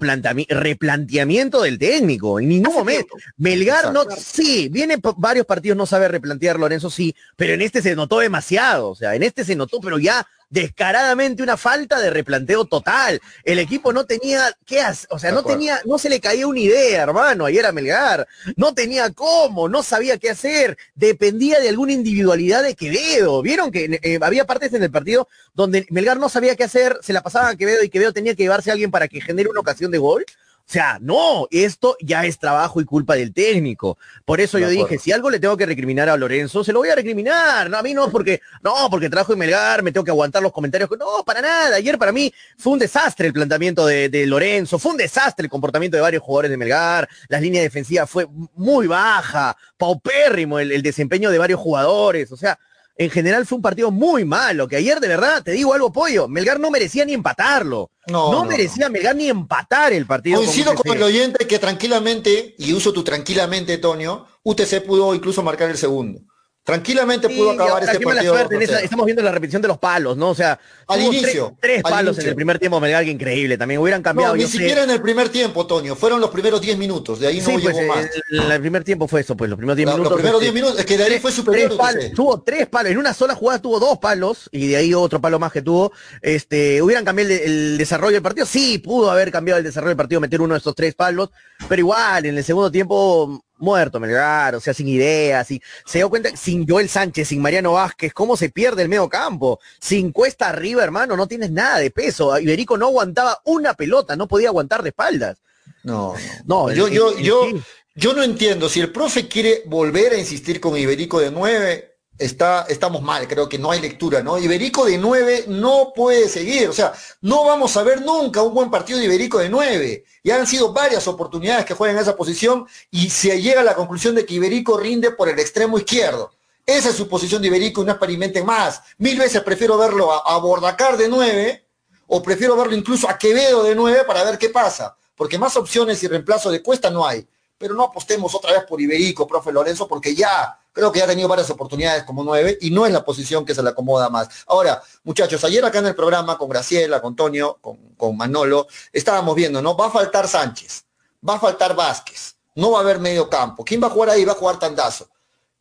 replanteamiento del técnico, en ningún momento. Melgar no, sí, viene varios partidos, no sabe replantear Lorenzo, sí, pero en este se notó demasiado, o sea, en este se notó, pero ya descaradamente una falta de replanteo total. El equipo no tenía qué hacer, o sea, De no acuerdo. tenía, no se le caía una idea, hermano, ayer a Melgar. No tenía cómo, no sabía qué hacer, dependía de alguna individualidad de Quevedo. Vieron que eh, había partes en el partido donde Melgar no sabía qué hacer, se la pasaban a Quevedo y Quevedo tenía que llevarse a alguien para que genere una ocasión de gol. O sea, no, esto ya es trabajo y culpa del técnico. Por eso De yo acuerdo. dije, si algo le tengo que recriminar a Lorenzo, se lo voy a recriminar. No, a mí no, porque, no, porque trabajo en Melgar, me tengo que aguantar los comentarios. No, para nada. Ayer para mí fue un desastre el planteamiento de, de Lorenzo, fue un desastre el comportamiento de varios jugadores de Melgar. Las líneas defensivas fue muy baja, paupérrimo el, el desempeño de varios jugadores. O sea, en general fue un partido muy malo, que ayer de verdad, te digo algo, pollo, Melgar no merecía ni empatarlo. No, No, no, merecía Melgar ni empatar el partido. con Coincido UTC. con el oyente que tranquilamente, y uso tu tranquilamente, Tonio, UTC pudo incluso marcar el segundo. Tranquilamente Sí, pudo acabar este mala partido. suerte en 2-0. esa- estamos viendo la repetición de los palos, ¿no? O sea, Al inicio, tres, tres al palos en el primer tiempo Melgar, que increíble también. Hubieran cambiado, No, ni sé. siquiera en el primer tiempo, Toño. Fueron los primeros 10 minutos. De ahí no Sí, llegó pues más. el, el primer tiempo fue eso, pues los primeros 10 La- los minutos. primeros este, 10 minutos, es que de ahí tres- fue superior tres palos, tuvo tres palos, en una sola jugada tuvo dos palos y de ahí otro palo más que tuvo. Este, hubieran cambiado el, el desarrollo del partido, sí, pudo haber cambiado el desarrollo del partido, meter uno de estos tres palos, pero igual en el segundo tiempo muerto Melgar, o sea, sin ideas, y se dio cuenta sin Joel Sánchez, sin Mariano Vázquez, cómo se pierde el medio campo, sin cuesta arriba, hermano, no tienes nada de peso. Iberico no aguantaba una pelota, no podía aguantar de espaldas. No, No, no. Yo, el- yo, el- yo, yo no entiendo. Si el profe quiere volver a insistir con Iberico de 9, está, estamos mal. Creo que no hay lectura, ¿no? Iberico de 9 no puede seguir. O sea, no vamos a ver nunca un buen partido de Iberico de 9. Ya han sido varias oportunidades que juegan en esa posición y se llega a la conclusión de que Iberico rinde por el extremo izquierdo. Esa es su posición de Iberico y no experimenten más. Mil veces prefiero verlo a, a Bordacar de 9 o prefiero verlo incluso a Quevedo de 9 para ver qué pasa. Porque más opciones y reemplazo de Cuesta no hay. Pero no apostemos otra vez por Iberico, profe Lorenzo, porque ya creo que ha tenido varias oportunidades como 9 y no es la posición que se le acomoda más. Ahora, muchachos, ayer acá en el programa con Graciela, con Tonio, con, con Manolo, estábamos viendo, ¿no? Va a faltar Sánchez, va a faltar Vázquez, no va a haber medio campo. ¿Quién va a jugar ahí? Va a jugar Tandazo.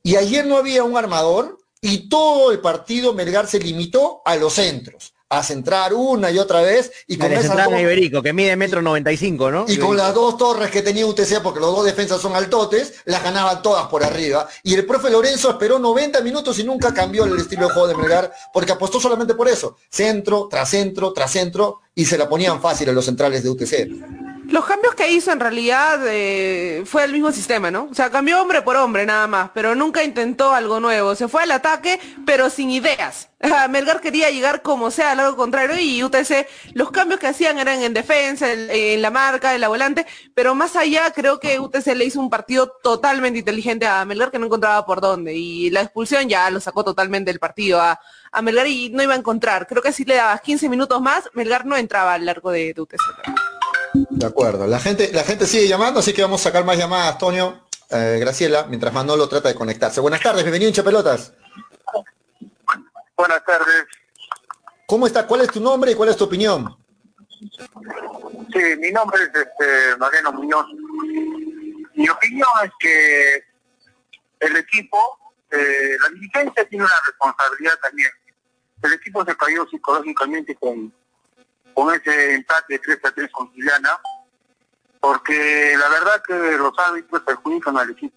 Y ayer no había un armador y todo el partido Melgar se limitó a los centros, a centrar una y otra vez y con centraron dos- a Iberico, que mide metro 95, ¿no? y con las dos torres que tenía UTC, porque los dos defensas son altotes, las ganaban todas por arriba. Y el profe Lorenzo esperó 90 minutos y nunca cambió el estilo de juego de Melgar, porque apostó solamente por eso. Centro, tras centro, tras centro, y se la ponían fácil a los centrales de UTC. Los cambios que hizo en realidad eh, fue el mismo sistema, ¿no? O sea, cambió hombre por hombre nada más, pero nunca intentó algo nuevo. Se fue al ataque, pero sin ideas. Ajá, [LAUGHS] Melgar quería llegar como sea al lado contrario y UTC, los cambios que hacían eran en defensa, en, la marca, en la volante, pero más allá creo que UTC le hizo un partido totalmente inteligente a Melgar que no encontraba por dónde y la expulsión ya lo sacó totalmente del partido a, a Melgar y no iba a encontrar. Creo que si le dabas 15 minutos más, Melgar no entraba al largo de, de UTC. De acuerdo. La gente, la gente sigue llamando, así que vamos a sacar más llamadas, Tonio, eh, Graciela, mientras Manolo trata de conectarse. Buenas tardes, bienvenido hincha pelotas. Buenas tardes. ¿Cómo está? ¿Cuál es tu nombre y cuál es tu opinión? Sí, mi nombre es este, Mariano Muñoz. Mi opinión es que el equipo, eh, la dirigencia tiene una responsabilidad también. El equipo se cayó psicológicamente con, con ese empate de 3 a 3 con Guyana, porque la verdad que los árbitros perjudican al equipo.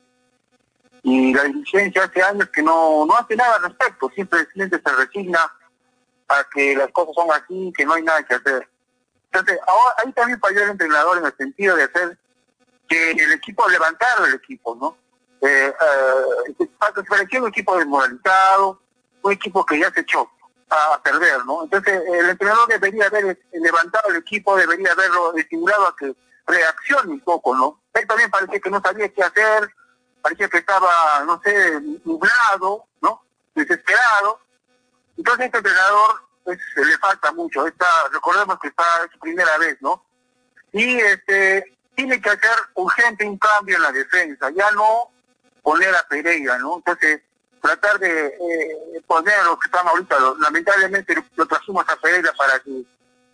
Y la dirigencia hace años que no, no hace nada al respecto, simplemente se resigna a que las cosas son así, que no hay nada que hacer. Entonces, ahora, ahí también falló el entrenador en el sentido de hacer que el equipo levantara el equipo, ¿no? Eh, eh, parecía un equipo desmoralizado, un equipo que ya se echó a perder, ¿no? Entonces, el entrenador debería haber eh, levantado el equipo, debería haberlo estimulado a que reaccione un poco, ¿no? Él también parecía que no sabía qué hacer, parecía que estaba, no sé, nublado, ¿no? Desesperado. Entonces, este entrenador pues, le falta mucho. Está, recordemos que está es su primera vez, ¿no? Y este tiene que hacer urgente un cambio en la defensa, ya no poner a Pereira, ¿no? Entonces, tratar de eh, poner a los que están ahorita, lamentablemente lo, lo a Pereira para que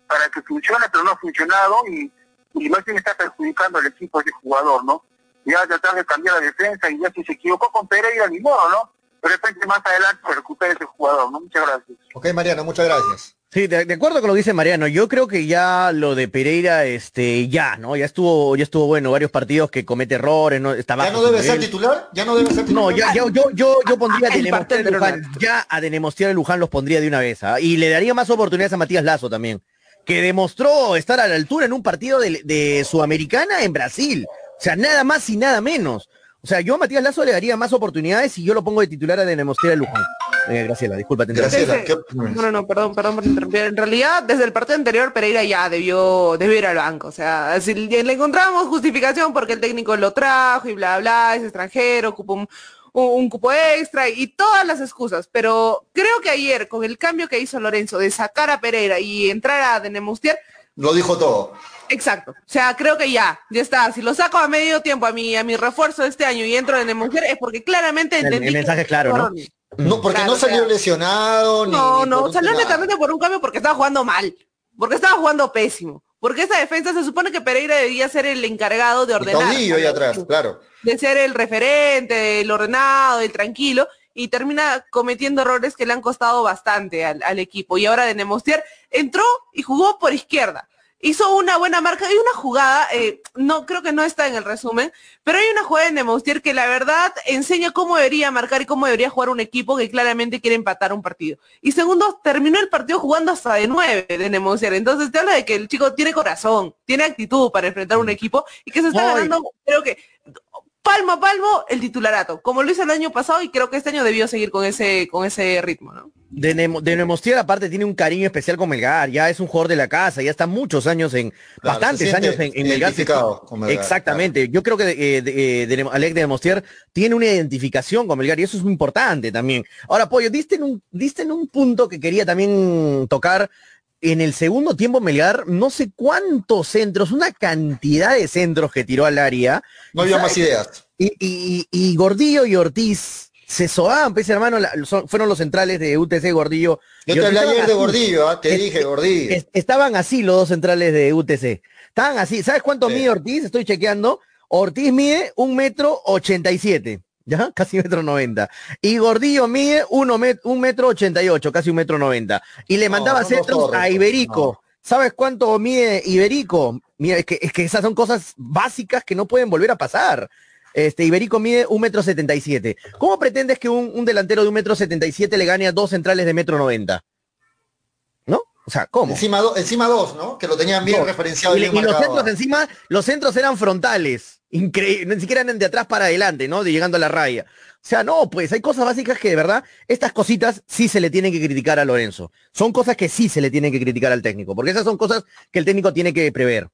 para que funcione, pero no ha funcionado y, y más bien está perjudicando al equipo ese jugador, ¿no? Ya tratar de cambiar la defensa y ya si se equivocó con Pereira, ni modo, ¿no? de repente más adelante se recupere ese jugador, ¿no? Muchas gracias. Ok, Mariano, muchas gracias. Sí, de, de acuerdo con lo que dice Mariano, yo creo que ya lo de Pereira, este, ya, ¿no? Ya estuvo, ya estuvo bueno, varios partidos que comete errores, no está ¿Ya no debe ser titular? ¿Ya no debe ser titular? No, ya, yo, yo, yo, yo pondría a El Denemostier de Luján, ya a Denemostier y Luján los pondría de una vez, ¿ah? y le daría más oportunidades a Matías Lazo también, que demostró estar a la altura en un partido de, de Sudamericana en Brasil, o sea, nada más y nada menos. O sea, yo a Matías Lazo le daría más oportunidades y yo lo pongo de titular a Denemostier y Luján. Eh, Graciela, disculpa, te interrumpí. Graciela, Desde- ¿qué- No, no, no, perdón, perdón por interrumpir. En realidad, desde el partido anterior, Pereira ya debió, debió ir al banco. O sea, si le encontramos justificación porque el técnico lo trajo y bla, bla, es extranjero, ocupa un, un- un cupo extra y todas las excusas. Pero creo que ayer, con el cambio que hizo Lorenzo de sacar a Pereira y entrar a Denemustier, Lo dijo todo. Exacto. O sea, creo que ya, ya está. Si lo saco a medio tiempo a mi, a mi refuerzo de este año y entro en mujer es porque claramente El- entendí el mensaje es claro, ¿no? No, porque Claro, no salió o sea, lesionado ni. No, ni no, salió netamente por un cambio porque estaba jugando mal. Porque estaba jugando pésimo. Porque esa defensa se supone que Pereira debía ser el encargado de Y ordenar. Caudillo ahí atrás, claro. De ser el referente, el ordenado, el tranquilo. Y termina cometiendo errores que le han costado bastante al, al equipo. Y ahora de Nemostier entró y jugó por izquierda. Hizo una buena marca. Hay una jugada, eh, no creo que no está en el resumen, pero hay una jugada de Nemostier que la verdad enseña cómo debería marcar y cómo debería jugar un equipo que claramente quiere empatar un partido. Y segundo, terminó el partido jugando hasta de nueve de Nemostier. Entonces te habla de que el chico tiene corazón, tiene actitud para enfrentar un equipo y que se está ganando, creo que palmo a palmo el titularato, como lo hizo el año pasado y creo que este año debió seguir con ese, con ese ritmo, ¿no? De, Nemo- de Nemostier aparte tiene un cariño especial con Melgar, ya es un jugador de la casa, ya está muchos años en, Claro, bastantes años en, en Melgar. identificado con Melgar, Exactamente, yo creo que eh, de, eh, de Nemo- Alec de Nemostier tiene una identificación con Melgar y eso es muy importante también. Ahora, Pollo, diste en un, diste en un punto que quería también tocar. En el segundo tiempo Melgar, no sé cuántos centros, una cantidad de centros que tiró al área. No había más ideas. Y, y- y Gordillo y Ortiz se soaban, pues hermano, la- son- fueron los centrales de UTC Gordillo. Yo te hablé ayer de. Gordillo, ¿ah? te Es- dije Gordillo. Es- estaban así los dos centrales de UTC. Estaban así. ¿Sabes cuánto Sí. mide Ortiz? Estoy chequeando. Ortiz mide un metro ochenta y siete. ¿Ya? [LAUGHS] Casi metro noventa. Y Gordillo mide uno met- un metro ochenta y ocho, casi un metro noventa. Y le No, mandaba dos centros a Iberico. ¿Sabes cuánto mide Iberico? Mira, es que, es que esas son cosas básicas que no pueden volver a pasar. Este, Iberico mide un metro setenta y siete. ¿Cómo pretendes que un, un delantero de un metro setenta y siete le gane a dos centrales de metro noventa? ¿No? O sea, ¿cómo? Encima, do- encima dos, ¿no? Que lo tenían bien referenciado Y, y bien y los centros encima, los centros eran frontales. Increíble, ni siquiera eran de atrás para adelante, ¿no? De llegando a la raya. O sea, no, pues hay cosas básicas que de verdad, estas cositas sí se le tienen que criticar a Lorenzo. Son cosas que sí se le tienen que criticar al técnico, porque esas son cosas que el técnico tiene que prever.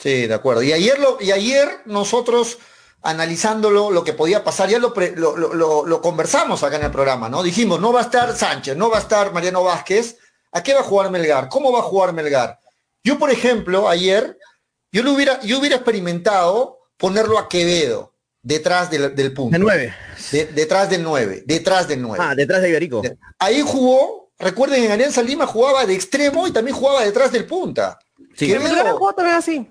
Sí, de acuerdo. Y ayer, lo, y ayer nosotros, analizándolo, lo que podía pasar, ya lo, pre- lo, lo- lo- lo conversamos acá en el programa, ¿no? Dijimos, no va a estar Sánchez, no va a estar Mariano Vázquez. ¿A qué va a jugar Melgar? ¿Cómo va a jugar Melgar? Yo, por ejemplo, ayer, yo, lo hubiera, yo hubiera experimentado ponerlo a Quevedo detrás del, del punto. De nueve. De- detrás del 9, detrás del 9. Ah, detrás de Iberico. Ahí jugó, recuerden, en Alianza Lima jugaba de extremo y también jugaba detrás del punta. Sí. Quevedo- jugó también así.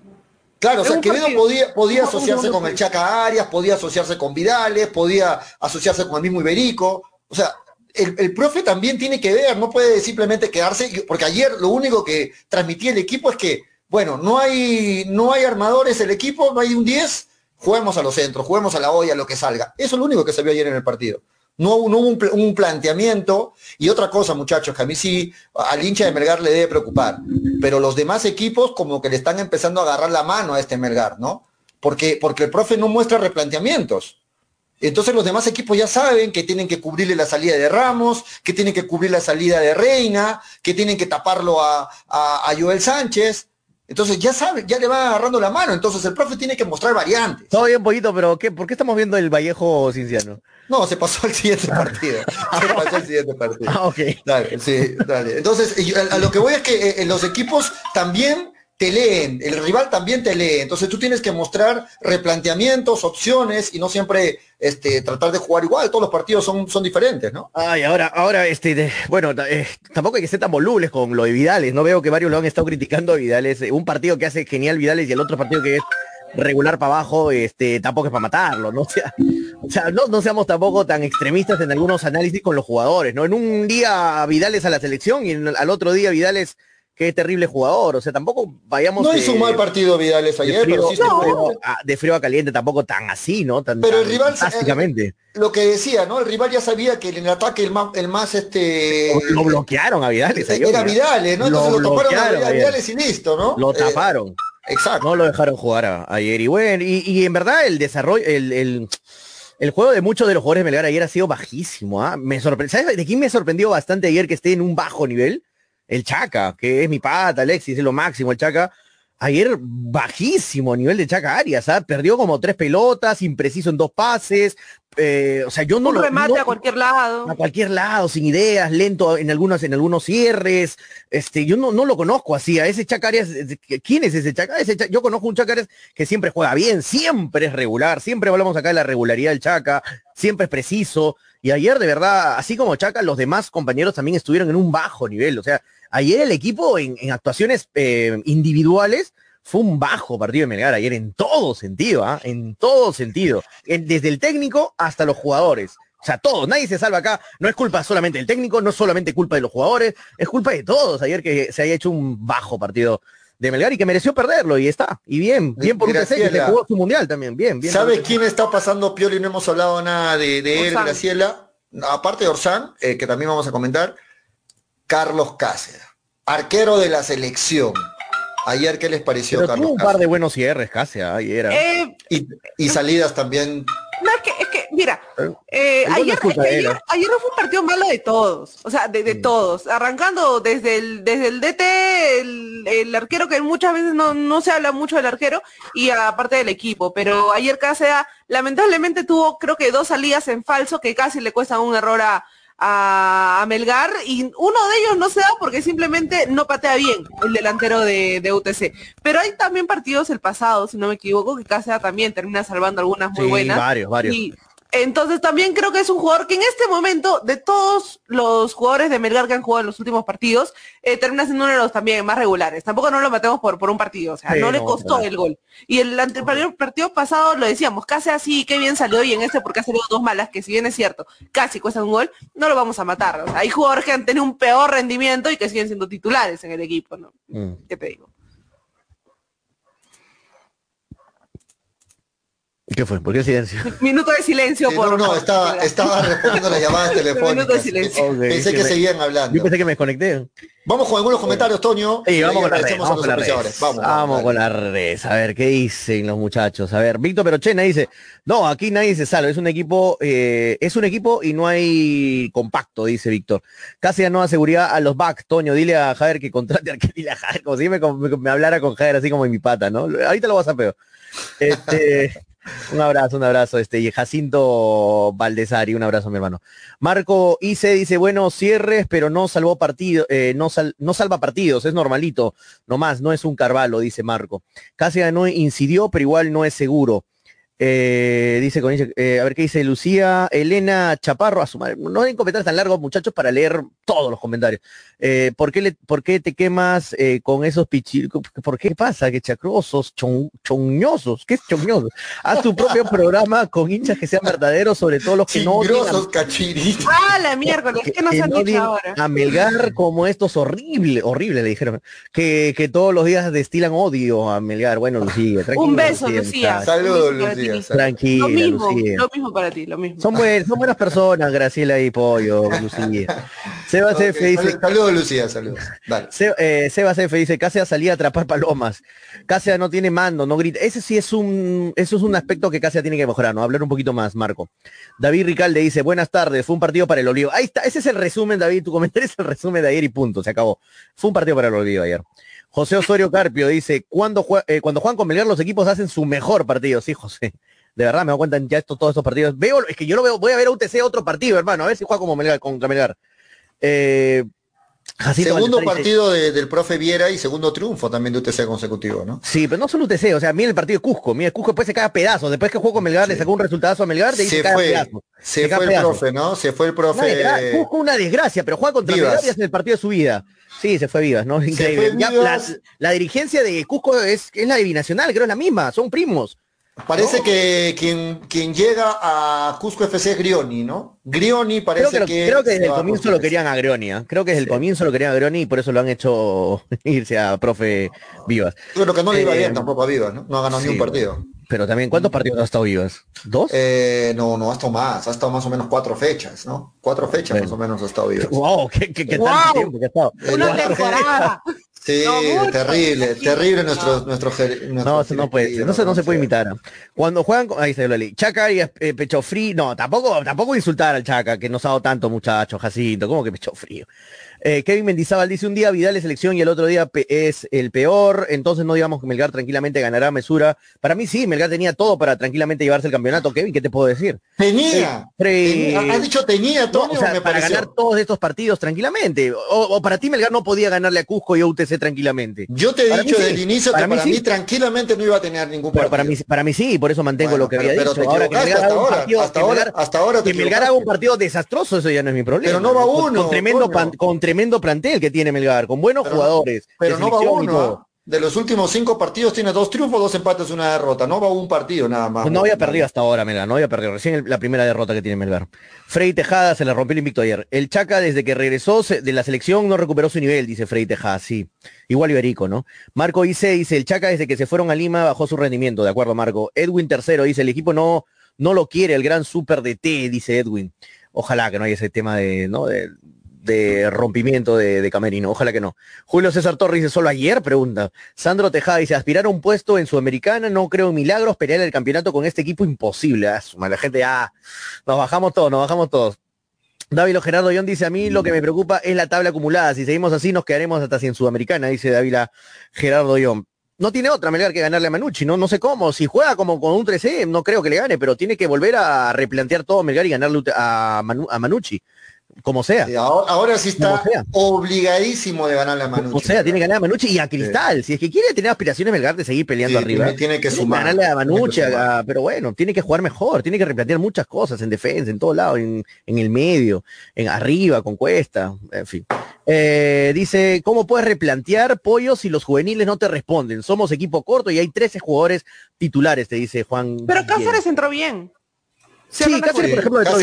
Claro, o sea, Quevedo partido. podía, asociarse con el. Chaca Arias, podía asociarse con Vidales, podía asociarse con el mismo Iberico. O sea, el, el profe también tiene que ver, no puede simplemente quedarse, porque ayer lo único que transmitía el equipo es que, bueno, no hay, no hay armadores el equipo, no hay un 10, juguemos a los centros, juguemos a la olla, lo que salga. Eso es lo único que se vio ayer en el partido. No, hubo un, un planteamiento. Y otra cosa, muchachos, que a mí sí, al hincha de Melgar le debe preocupar. Pero los demás equipos como que le están empezando a agarrar la mano a este Melgar, ¿no? Porque, porque el profe no muestra replanteamientos. Entonces los demás equipos ya saben que tienen que cubrirle la salida de Ramos, que tienen que cubrir la salida de Reina, que tienen que taparlo a- a Joel Sánchez. Entonces ya saben, ya le van agarrando la mano. Entonces el profe tiene que mostrar variantes. Todo bien, pollito, pero ¿qué, ¿por qué estamos viendo el Vallejo Cinciano? No, se pasó al siguiente [LAUGHS] partido. Se pasó al siguiente partido. Ah, ok. Dale, sí, dale. Entonces, a, a lo que voy es que eh, los equipos también te leen, el rival también te lee. Entonces tú tienes que mostrar replanteamientos, opciones y no siempre este, tratar de jugar igual. Todos los partidos son, son diferentes, ¿no? Ay, ahora, ahora, este, de- bueno, eh, tampoco hay que ser tan volubles con lo de Vidales. No veo que varios lo han estado criticando a Vidales. Eh, Un partido que hace genial Vidales y el otro partido que es regular para abajo, este, tampoco es para matarlo, ¿no? [LAUGHS] O sea, O sea, no, no seamos tampoco tan extremistas en algunos análisis con los jugadores, ¿no? En un día Vidal es a la selección y en- al otro día Vidal es qué terrible jugador. O sea, tampoco vayamos No de- hizo un mal partido Vidales de ayer, frío, pero sí de, fue. frío a, de frío a caliente, tampoco tan así, ¿no? Tan, Pero el tan rival drásticamente. Lo que decía, ¿no? El rival ya sabía que en el ataque el más, el más este. Lo bloquearon a Vidales. ayer, Era ¿no? Vidales, ¿no? Entonces lo, taparon a Vidales, y listo, ¿no? Lo Eh, taparon. exacto. No lo dejaron jugar a- ayer. Y bueno, y, y en verdad el desarrollo, el, el, el juego de muchos de los jugadores de Melgar ayer ha sido bajísimo. ¿ah? Me sorprendió. ¿Sabes de quién me sorprendió bastante ayer que esté en un bajo nivel? El Chaca, que es mi pata, Alexis, es lo máximo, el Chaca. Ayer bajísimo nivel de Chaca Arias, ¿ah? perdió como tres pelotas, impreciso en dos pases. eh, o sea, yo no un lo remate no- a cualquier lado. a cualquier lado, sin ideas, lento en algunos, en algunos cierres. Este, yo no, no lo conozco así. A ese Chacarias, ¿quién es ese Chaca? Ese Cha- yo conozco un Chacarias que siempre juega bien, siempre es regular, siempre hablamos acá de la regularidad del Chaca, siempre es preciso. Y ayer, de verdad, así como Chaca, los demás compañeros también estuvieron en un bajo nivel. O sea, ayer el equipo en, en actuaciones eh, individuales fue un bajo partido de Melgar ayer en todo sentido, ¿ah? en todo sentido, En- desde el técnico hasta los jugadores. O sea, todos, nadie se salva acá. No es culpa solamente del técnico, no es solamente culpa de los jugadores, es culpa de todos. Ayer que se haya hecho un bajo partido de Melgar y que mereció perderlo y está. Y bien, bien por UTC que se Graciela. jugó su mundial también, bien, bien. ¿Sabes quién está pasando Pioli? No hemos hablado nada de, de él. Graciela. Aparte de Orsán, eh, que también vamos a comentar, Carlos Cáceres, arquero de la selección. Ayer, ¿qué les pareció, Pero Carlos tuvo un par Cáceres? de buenos cierres casi ayer. ¿ah? Eh, Y, y salidas también. no, es que, es que, mira, Eh, eh, ayer, es que ayer, ayer no fue un partido malo de todos, o sea, de, de Mm. todos, arrancando desde el, desde el DT, el, el arquero que muchas veces no, no se habla mucho del arquero, y aparte del equipo, pero ayer Cáceres lamentablemente tuvo creo que dos salidas en falso que casi le cuestan un error a, a, Melgar, y uno de ellos no se da porque simplemente no patea bien el delantero de, de UTC. Pero hay también partidos el pasado, si no me equivoco, que Cáceres también termina salvando algunas muy Sí, buenas. varios, varios. Y entonces también creo que es un jugador que en este momento, de todos los jugadores de Melgar que han jugado en los últimos partidos, eh, termina siendo uno de los también más regulares. Tampoco no lo matemos por, por un partido, o sea, Sí, no le costó el gol. Y el anterior partido pasado lo decíamos, casi así, qué bien salió, y en este porque ha salido dos malas, que si bien es cierto, casi cuesta un gol, no lo vamos a matar. O sea, hay jugadores que han tenido un peor rendimiento y que siguen siendo titulares en el equipo, ¿no? Mm. ¿Qué te digo? ¿Qué fue? ¿Por qué silencio? [LAUGHS] Minuto de silencio Sí, por no, no, estaba, estaba respondiendo las llamadas [LAUGHS] Minuto de telefónicas. silencio. Pensé que me- seguían hablando. Yo pensé que me desconecté. Vamos con algunos comentarios, Toño. Sí, y vamos con las redes, agradecemos vamos con a las los redes. auspiciadores. Vamos, Vamos con las redes. A ver, ¿qué dicen los muchachos? A ver, Víctor Perochena dice, no, aquí nadie se salva, es un equipo, eh, es un equipo y no hay compacto, dice Víctor. Casi no da seguridad a los backs, Toño, dile a Javier que contrate a dile a Javier, como si me, me- me hablara con Javier así como en mi pata, ¿no? Ahorita lo vas a peor. Este, un abrazo, un abrazo, este, Jacinto Valdesari, un abrazo, mi hermano. Marco Ice dice, bueno, cierres, pero no salvó partido, eh, no, sal- no salva partidos, es normalito, nomás, no es un Carvalho, dice Marco. Casi no incidió, pero igual no es seguro. Eh, dice con eh, a ver qué dice Lucía, Elena Chaparro, a su madre. No deben comentarios tan largos, muchachos, para leer todos los comentarios. Eh, ¿por, qué le- ¿Por qué te quemas eh, con esos pichilos? ¿Por qué pasa? Que chacrosos, chon- choñosos, ¿qué es choñosos? Haz tu propio programa con hinchas que sean verdaderos, sobre todo los que no odian cachiritos. Ah, la miércoles, ¿qué nos que han no dicho ahora? a Melgar como estos horribles, horribles le dijeron, que, que todos los días destilan odio a Melgar. Bueno, Lucía. Un beso, Lucía. Saludos, Un Lucía. Tranquila, Lo mismo, Lucía. lo mismo para ti, lo mismo. Son, buen- son buenas personas, Graciela y Pollo, [LAUGHS] Lucía. Sebas Ok, F dice, sal- Saludos, Lucía, saludos. Dale. Se- eh, Sebas F dice, Cáceres salía a atrapar palomas. Cáceres no tiene mando, no grita. Ese sí es un, eso es un aspecto que Cáceres tiene que mejorar, ¿no? Hablar un poquito más, Marco. David Ricalde dice, buenas tardes, fue un partido para el Olivo. Ahí está, ese es el resumen, David, tu comentario es el resumen de ayer y punto, se acabó. Fue un partido para el Olivo ayer. José Osorio Carpio dice, cuando, eh, cuando juegan con Melgar los equipos hacen su mejor partido. Sí, José. De verdad, me doy cuenta en ya esto, todos estos partidos. Veo, es que yo lo veo, voy a ver a UTC otro partido, hermano, a ver si juega como Melgar, contra Melgar. Eh, Segundo dice, partido de- del profe Viera y segundo triunfo también de UTC consecutivo, ¿no? Sí, pero no solo UTC, o sea, mira el partido de Cusco, mira, Cusco después se cae a pedazos, después que jugó con Melgar, le sacó un resultado a Melgar, de ahí se, Se cae a fue, pedazos. se fue el profe, ¿no? Se fue el Una profe. Cusco una desgracia, pero juega contra Vivas. Melgar y hace el partido de su vida. Sí, se fue Vivas, ¿no? Increíble. fue Ya, la, Vivas. la dirigencia de Cusco es, es la de Binacional, creo es la misma, son primos. Parece que quien, quien llega a Cusco FC es Grioni, ¿no? Grioni parece Creo que, lo- que... creo que desde el comienzo lo querían a Grionia. Creo que desde el comienzo lo querían a Grioni y por eso lo han hecho [LAUGHS] irse a profe Vivas. Pero que no le iba Eh, bien tampoco a Vivas, ¿no? No ha ganado sí, ni un partido. Pero también, ¿cuántos partidos ha estado Vivas? ¿Dos? Eh, no, no, ha estado más, ha estado más o menos cuatro fechas, ¿no? Cuatro fechas Bueno. más o menos ha estado Vivas. wow, qué, qué, qué Wow. tanto tiempo que ha estado. Una temporada. Sí, No, terrible, terrible nuestro, nuestro, No, nuestro eso no puede ser, no se, no se puede imitar. Cuando juegan, con- ahí está Loli. Chaca y eh, pecho frío, no, tampoco, tampoco insultar al Chaca, que nos ha dado tanto muchacho, Jacinto, ¿cómo que pecho frío? Eh, Kevin Mendizábal dice un día Vidal es selección y el otro día es el peor, entonces no digamos que Melgar tranquilamente ganará mesura. Para mí sí, Melgar tenía todo para tranquilamente llevarse el campeonato. Kevin, ¿qué te puedo decir? Tenía, Frey- tenía- has dicho tenía, No, Tony, o sea, o me para pareció? ganar todos estos partidos tranquilamente. O, o para ti Melgar no podía ganarle a Cusco y a UTC tranquilamente. Yo te he Para dicho desde el inicio para que mí para sí. mí tranquilamente no iba a tener ningún Pero partido. para mí, para mí sí, por eso mantengo Bueno, lo que pero- había pero dicho. Ahora que haga un hasta ahora, partido, hasta que ahora- Melgar- hasta ahora te que Melgar haga un partido desastroso, eso ya no es mi problema. Pero no va uno, Con tremendo, coño. pan- con tremendo plantel que tiene Melgar, con buenos Pero- jugadores. Pero de no va uno. ¿ah? De los últimos cinco partidos tiene dos triunfos, dos empates, una derrota. No va un partido nada más. No había perdido hasta ahora, Melgar, no había perdido. Recién el- la primera derrota que tiene Melgar. Frey Tejada se le rompió el invicto ayer. El Chaca, desde que regresó de la selección, no recuperó su nivel, dice Frey Tejada, sí. Igual Iberico, ¿no? Marco Ice dice, el Chaca desde que se fueron a Lima bajó su rendimiento, de acuerdo, Marco. Edwin tercero dice, el equipo no, no lo quiere, el gran super DT, dice Edwin. Ojalá que no haya ese tema de, ¿no? De, de rompimiento de, de Camerino, ojalá que no. Julio César Torres dice, solo ayer, pregunta. Sandro Tejada dice, aspirar a un puesto en Sudamericana, no creo en milagros, pelear el campeonato con este equipo imposible. Ah, la gente, ah, nos bajamos todos, nos bajamos todos. Dávilo Gerardo John dice, a mí lo que me preocupa es la tabla acumulada. Si seguimos así, nos quedaremos hasta si en Sudamericana, dice Dávila Gerardo John. No tiene otra Melgar que ganarle a Manucci, ¿no? No sé cómo. Si juega como con un 13, no creo que le gane, pero tiene que volver a replantear todo Melgar y ganarle a, a Manucci. Como sea. Sí, ahora, ahora sí está obligadísimo de ganarle a Manucci. O sea, tiene que ganar a Manucci y a Cristal. Si es que quiere tener aspiraciones Melgar de seguir peleando Sí, arriba. tiene- tiene que sumar, ganarle a Manucci, pero bueno, tiene que jugar mejor, tiene que replantear muchas cosas en defensa, en todos lados, en, en el medio, en arriba, con cuesta, en fin. Eh, dice, ¿cómo puedes replantear pollo si los juveniles no te responden? Somos equipo corto y hay 13 jugadores titulares, te dice Juan. Pero. Cáceres entró bien. Sí, Cáceres, por ejemplo, entró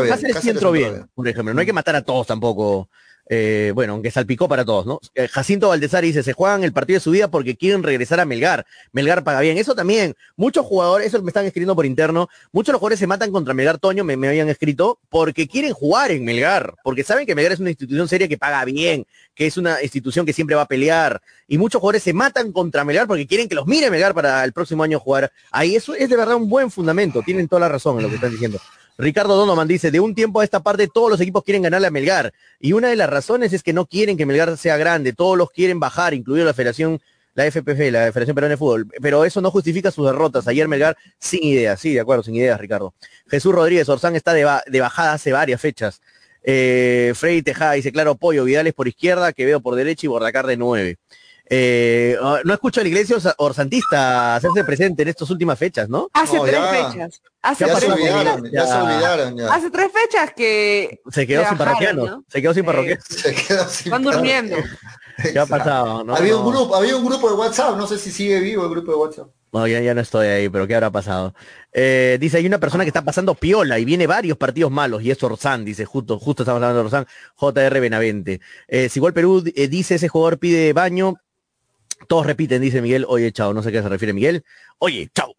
bien. Cáceres entró bien. por ejemplo. No hay que matar a todos tampoco. Eh, bueno, aunque salpicó para todos, ¿no? Eh, Jacinto Valdezar dice, se juegan el partido de su vida porque quieren regresar a Melgar. Melgar paga bien. Eso también, muchos jugadores, eso me están escribiendo por interno, muchos jugadores se matan contra Melgar Toño, me, me habían escrito, porque quieren jugar en Melgar, porque saben que Melgar es una institución seria que paga bien, que es una institución que siempre va a pelear. Y muchos jugadores se matan contra Melgar porque quieren que los mire Melgar para el próximo año jugar. Ahí eso es de verdad un buen fundamento. Tienen toda la razón en lo que están diciendo. Ricardo Donovan dice, de un tiempo a esta parte todos los equipos quieren ganarle a Melgar. Y una de las razones es que no quieren que Melgar sea grande. Todos los quieren bajar, incluido la Federación, la FPF, la Federación Peruana de Fútbol. Pero eso no justifica sus derrotas. Ayer Melgar sin ideas. Sí, de acuerdo, sin ideas, Ricardo. Jesús Rodríguez Orzán está de bajada hace varias fechas. Eh, Freddy Tejada dice, claro, Pollo, Vidales por izquierda, Quevedo por derecha y Bordacar de nueve. Eh, ah, no escucho a la iglesia orsa- orsantista hacerse presente en estas últimas fechas, ¿no? Hace No, tres ya. fechas. Hace Ya se tres pasó, fechas. olvidaron, ya se olvidaron. Ya. Hace tres fechas que Se quedó sin parroquianos, ¿no? se quedó sin Eh, parroquianos. Se quedó sin van durmiendo. ¿Qué ha pasado? No, había no. un grupo, había un grupo de WhatsApp, no sé si sigue vivo el grupo de WhatsApp. No, ya, ya no estoy ahí, pero ¿qué habrá pasado? Eh, dice, hay una persona que está pasando piola y viene varios partidos malos, y es Orsán, dice, justo, justo estamos hablando de Orsán, JR Benavente. Eh, si igual Perú eh, dice, ese jugador pide baño, todos repiten, dice Miguel, oye, chao, no sé a qué se refiere Miguel, oye, chao.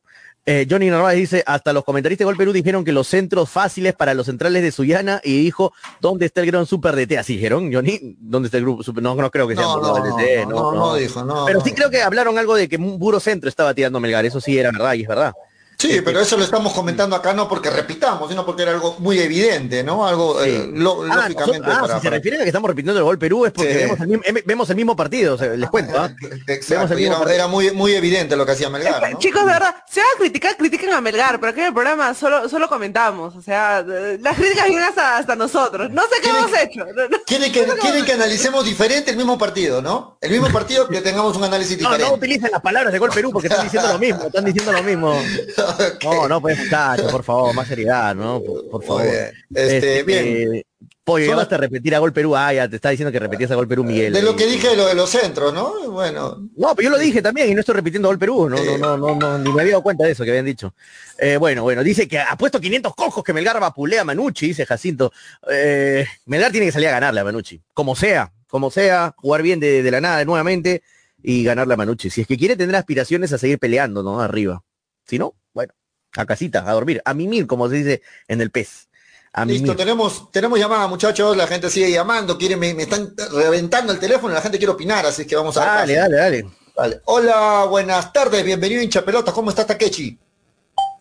Eh, Johnny Narváez dice, hasta los comentaristas de Gol Perú dijeron que los centros fáciles para los centrales de Suyana y dijo, ¿dónde está el gran super DT? Así dijeron, Johnny, ¿dónde está el grupo super? No, no creo que sea No, no, el no, DT, no, no dijo, no. Pero sí creo que hablaron algo de que un puro centro estaba tirando Melgar, eso sí era verdad y es verdad. Sí, pero eso lo estamos comentando acá no porque repitamos, sino porque era algo muy evidente, ¿no? Algo Sí. eh, lo- Ah, lógicamente nosotros- ah, para- si se refieren a que estamos repitiendo el gol Perú es porque Sí. vemos, el mismo, em- vemos el mismo partido, o sea, les cuento, ¿ah? [LAUGHS] Vemos Exacto, el y mismo era, muy, muy evidente lo que hacía Melgar, ¿no? Chicos, de verdad, se van a criticar, critiquen a Melgar, pero aquí en el programa solo, solo comentamos, o sea, las críticas vienen hasta, hasta nosotros. No sé qué ¿Quieren- hemos hecho. no- no- Quieren que, quieren que analicemos diferente el mismo partido, ¿no? El mismo partido que tengamos un análisis No, diferente. no utilicen las palabras de gol Perú porque están diciendo lo mismo, están diciendo lo mismo. [LAUGHS] No, no, pues muchachos, por favor, más seriedad, ¿no? Por, por favor. Bien. Este, bien. Pollo, ya basta repetir a gol Perú. Ah, ya te está diciendo que repetías a gol Perú, Miguel. De lo que dije de lo de los centros, ¿no? Bueno, No, pero yo lo dije también y no estoy repitiendo gol Perú. No, no, no, no, no, ni me había dado cuenta de eso que habían dicho. Eh, bueno, bueno, dice que ha puesto 500 cojos que Melgar vapulea a Manucci, dice Jacinto. Eh, Melgar tiene que salir a ganarle a Manucci. Como sea, como sea, jugar bien de, de la nada nuevamente y ganarle a Manucci. Si es que quiere tener aspiraciones a seguir peleando, ¿no? Arriba. Si no, bueno, a casita, a dormir, a mimir, como se dice en el pez. A listo, mimir. tenemos, tenemos llamada, muchachos, la gente sigue llamando, quieren, me, me están reventando el teléfono, la gente quiere opinar, así que vamos a Dale, dale, dale. Dale. Hola, buenas tardes, bienvenido hincha pelotas, ¿cómo está Takechi?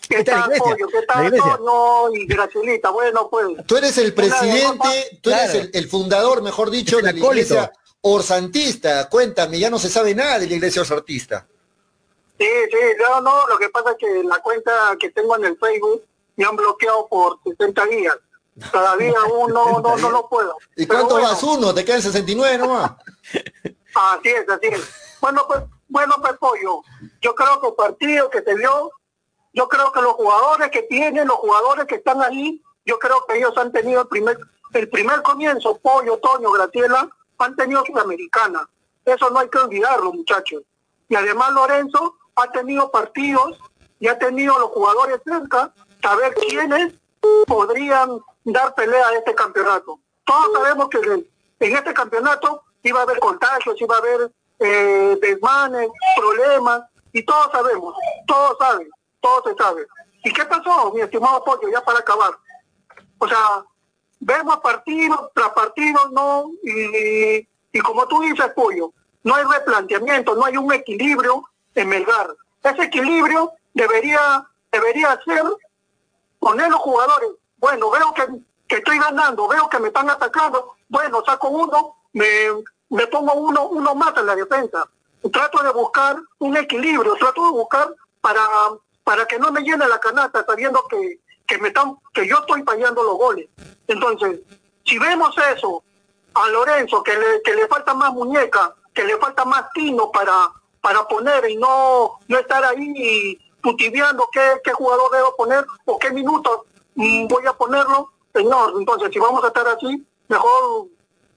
¿Qué tal, iglesia, Pollo? ¿Qué tal, iglesia. Toño y Gracielita? Bueno, pues, Tú eres el presidente, tú eres Claro. el, el fundador, mejor dicho, de la iglesia orsantista. Cuéntame, ya no se sabe nada de la iglesia orsantista. Sí, sí, no, no, lo que pasa es que la cuenta que tengo en el Facebook me han bloqueado por 60 días. Todavía [LAUGHS] uno no, no lo puedo. ¿Y cuánto bueno, vas uno? ¿Te quedan 69 nomás? [LAUGHS] Así es, así es. Bueno, pues, bueno, pues, Pollo, yo creo que el partido que se vio, yo creo que los jugadores que tienen, los jugadores que están ahí, yo creo que ellos han tenido el primer, el primer comienzo, Pollo, Toño, Graciela, han tenido Sudamericana. Eso no hay que olvidarlo, muchachos. Y además Lorenzo ha tenido partidos y ha tenido los jugadores cerca, saber quiénes podrían dar pelea a este campeonato. Todos sabemos que en este campeonato iba a haber contagios, iba a haber eh, desmanes, problemas, y todos sabemos, todos saben, todo se sabe. ¿Y qué pasó, mi estimado Pollo, ya para acabar? O sea, vemos partido tras partido, ¿no? Y, y como tú dices, Pollo, no hay replanteamiento, no hay un equilibrio en Melgar. Ese equilibrio debería, debería ser poner los jugadores. Bueno, veo que, que estoy ganando, veo que me están atacando. Bueno, saco uno, me, me pongo uno, uno más en la defensa. Trato de buscar un equilibrio, trato de buscar para, para que no me llene la canasta, sabiendo que, que me están, que yo estoy fallando los goles. Entonces, si vemos eso a Lorenzo, que le, que le falta más muñeca, que le falta más tino para, para poner y no, no estar ahí putiviando qué, qué jugador debo poner o qué minutos mm, voy a ponerlo, señor. Entonces, si vamos a estar así, mejor,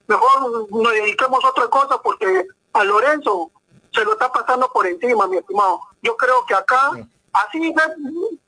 mejor nos dediquemos a otra cosa porque a Lorenzo se lo está pasando por encima, mi estimado. Yo creo que acá, así,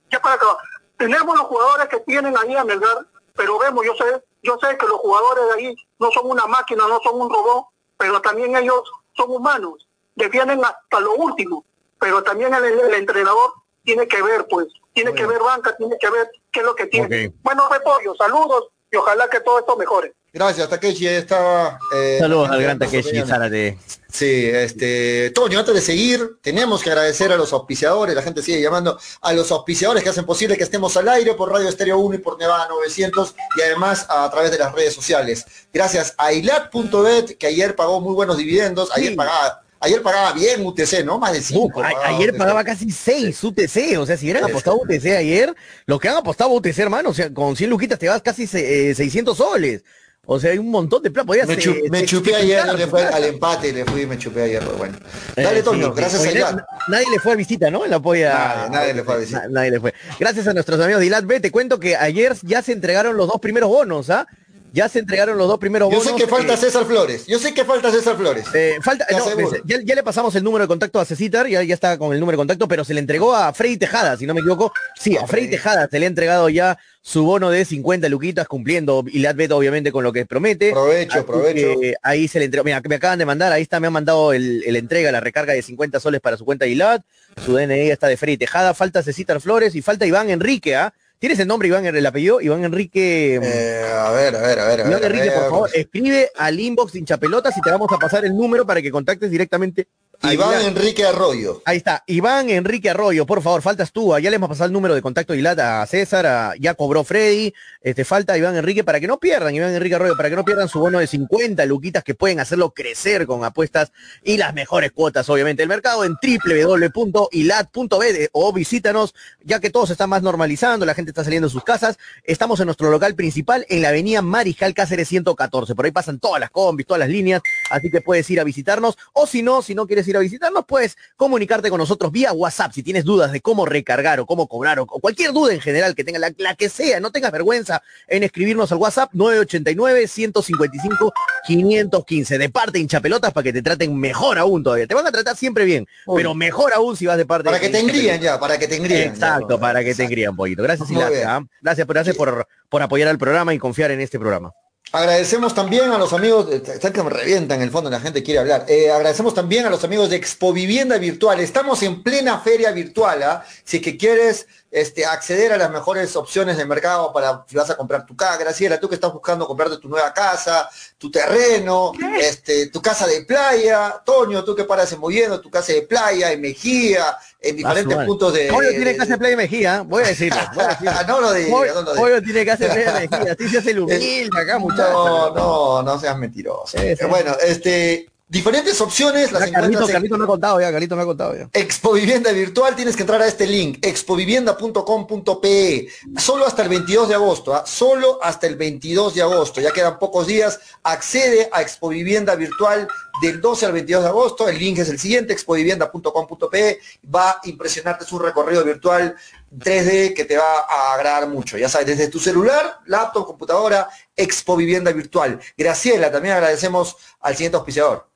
ya para acabar, tenemos los jugadores que tienen ahí a Melgar, pero vemos, yo sé, yo sé que los jugadores de ahí no son una máquina, no son un robot, pero también ellos son humanos, defienden hasta lo último, pero también el, el entrenador tiene que ver, pues, tiene que ver banca, tiene que ver qué es lo que tiene. Ok. Bueno, repollo, saludos y ojalá que todo esto mejore. Gracias, Takechi, ahí estaba... eh, Saludos al gran Takeshi. Zárate. Sí, este, Toño, antes de seguir, tenemos que agradecer a los auspiciadores, la gente sigue llamando a los auspiciadores que hacen posible que estemos al aire por Radio Estéreo 1 y por Nevada 900 y además a, través de las redes sociales. Gracias a ilat.bet que ayer pagó muy buenos dividendos, ayer Sí. pagaba, ayer pagaba bien UTC, ¿no? Más de 5. Uf, a- ayer pagaba casi 6 UTC, o sea, si hubieran apostado UTC ayer, lo que han apostado UTC, hermano, o sea, con 100 luquitas te vas casi eh, 600 soles. O sea, hay un montón de plata. Podías, Me, chu- eh, me chupé ayer, le fue al empate, le fui y me chupé ayer, pero bueno. Eh, Dale, Toño, sí. gracias a Oye, Ilat. na- Nadie le fue a visita, ¿no? La polla. Nadie, nadie le fue a visita. Na- nadie le fue. Gracias a nuestros amigos de Ilat B, te cuento que ayer ya se entregaron los dos primeros bonos, ¿ah? Ya se entregaron los dos primeros Yo bonos. sé que falta eh, César Flores, yo sé que falta César Flores. Eh, falta, no, ya, ya le pasamos el número de contacto a Cecitar, ya, ya está con el número de contacto, pero se le entregó a Freddy Tejada, si no me equivoco. Sí, a A Freddy. Tejada se le ha entregado ya su bono de 50 luquitas, cumpliendo y Latvet obviamente con lo que promete. Provecho, Así provecho. que ahí se le entregó. Mira, me acaban de mandar, ahí está, me han mandado el, el entrega, la recarga de 50 soles para su cuenta de Ilat. Su DNI está de Freddy Tejada, falta Cecitar Flores y falta Iván Enrique, ¿ah? ¿Tienes el nombre Iván, el apellido? Iván Enrique. Eh, a ver, a ver, a ver, a Iván a Enrique, por favor, escribe al inbox de hinchapelotas y te vamos a pasar el número para que contactes directamente Iván. Enrique Arroyo. Ahí está, Iván Enrique Arroyo, por favor, faltas tú, ya le hemos pasado el número de contacto de Ilat a César, a- ya cobró Freddy, este, falta Iván Enrique para que no pierdan, Iván Enrique Arroyo, para que no pierdan su bono de 50 luquitas que pueden hacerlo crecer con apuestas y las mejores cuotas, obviamente. El mercado en www.ilat.b o visítanos, ya que todo se está más normalizando, la gente está saliendo de sus casas. Estamos en nuestro local principal en la avenida Mariscal Cáceres 114. Por ahí pasan todas las combis, todas las líneas, así que puedes ir a visitarnos. O si no, si no quieres ir ir a visitarnos, puedes comunicarte con nosotros vía WhatsApp si tienes dudas de cómo recargar o cómo cobrar o, o cualquier duda en general que tenga, la, la que sea, no tengas vergüenza en escribirnos al WhatsApp 989-155-515 de parte hinchapelotas para que te traten mejor aún todavía. Te van a tratar siempre bien, Uy. pero mejor aún si vas de parte Para de que te engríen ya, para que te engríen. Exacto, ya, para que te exacto. engríen un poquito. Gracias, Muy. ¿ah? Gracias, por- gracias por, por apoyar al programa y confiar en este programa. Agradecemos también a los amigos, eh, están que me revientan en el fondo, la gente quiere hablar. Eh, agradecemos también a los amigos de Expo Vivienda Virtual. Estamos en plena feria virtual, ¿ah? Si es que quieres este, acceder a las mejores opciones de mercado para si vas a comprar tu casa. Graciela, tú que estás buscando comprarte tu nueva casa, tu terreno, este, tu casa de playa. Toño, tú que paras en Moviendo, tu casa de playa, en Mejía, en diferentes puntos de... Pollo tiene casa de Playa Mejía, voy a decirlo. Voy a decirlo. no lo digas, [LAUGHS] no lo digas. Pollo tiene casa de Playa Mejía, así se hace el [LAUGHS] humilde acá, muchachos. No, no, no seas mentiroso. Eh, Bueno, este, diferentes opciones las Ya, Carlito, en Carlito me ha contado ya, Carlito me ha contado ya. Expo Vivienda Virtual, tienes que entrar a este link, expovivienda.com.pe, solo hasta el 22 de agosto, ¿ah? solo hasta el 22 de agosto, ya quedan pocos días, accede a Expo Vivienda Virtual del 12 al 22 de agosto, el link es el siguiente, expovivienda.com.pe, va a impresionarte, es un recorrido virtual 3D que te va a agradar mucho, ya sabes, desde tu celular, laptop, computadora, Expo Vivienda Virtual. Graciela, también agradecemos al siguiente auspiciador.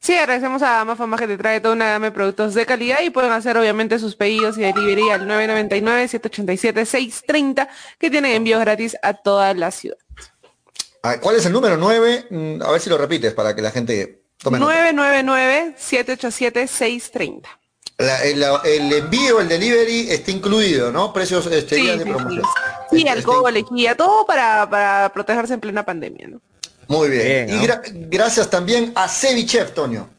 Sí, agradecemos a Mafama que te trae toda una gama de productos de calidad y pueden hacer obviamente sus pedidos y delivery al 999-787-630 que tienen envíos gratis a toda la ciudad. Ah, ¿Cuál es el número 9? A ver si lo repites para que la gente tome nota. 999-787-630. La- el, el envío, el delivery está incluido, ¿no? Precios este, Sí, días de sí, promoción. Sí, Este- alcohol, lejía, todo para, para protegerse en plena pandemia, ¿no? Muy bien. Bien, y gracias también a Cevichef, Toño.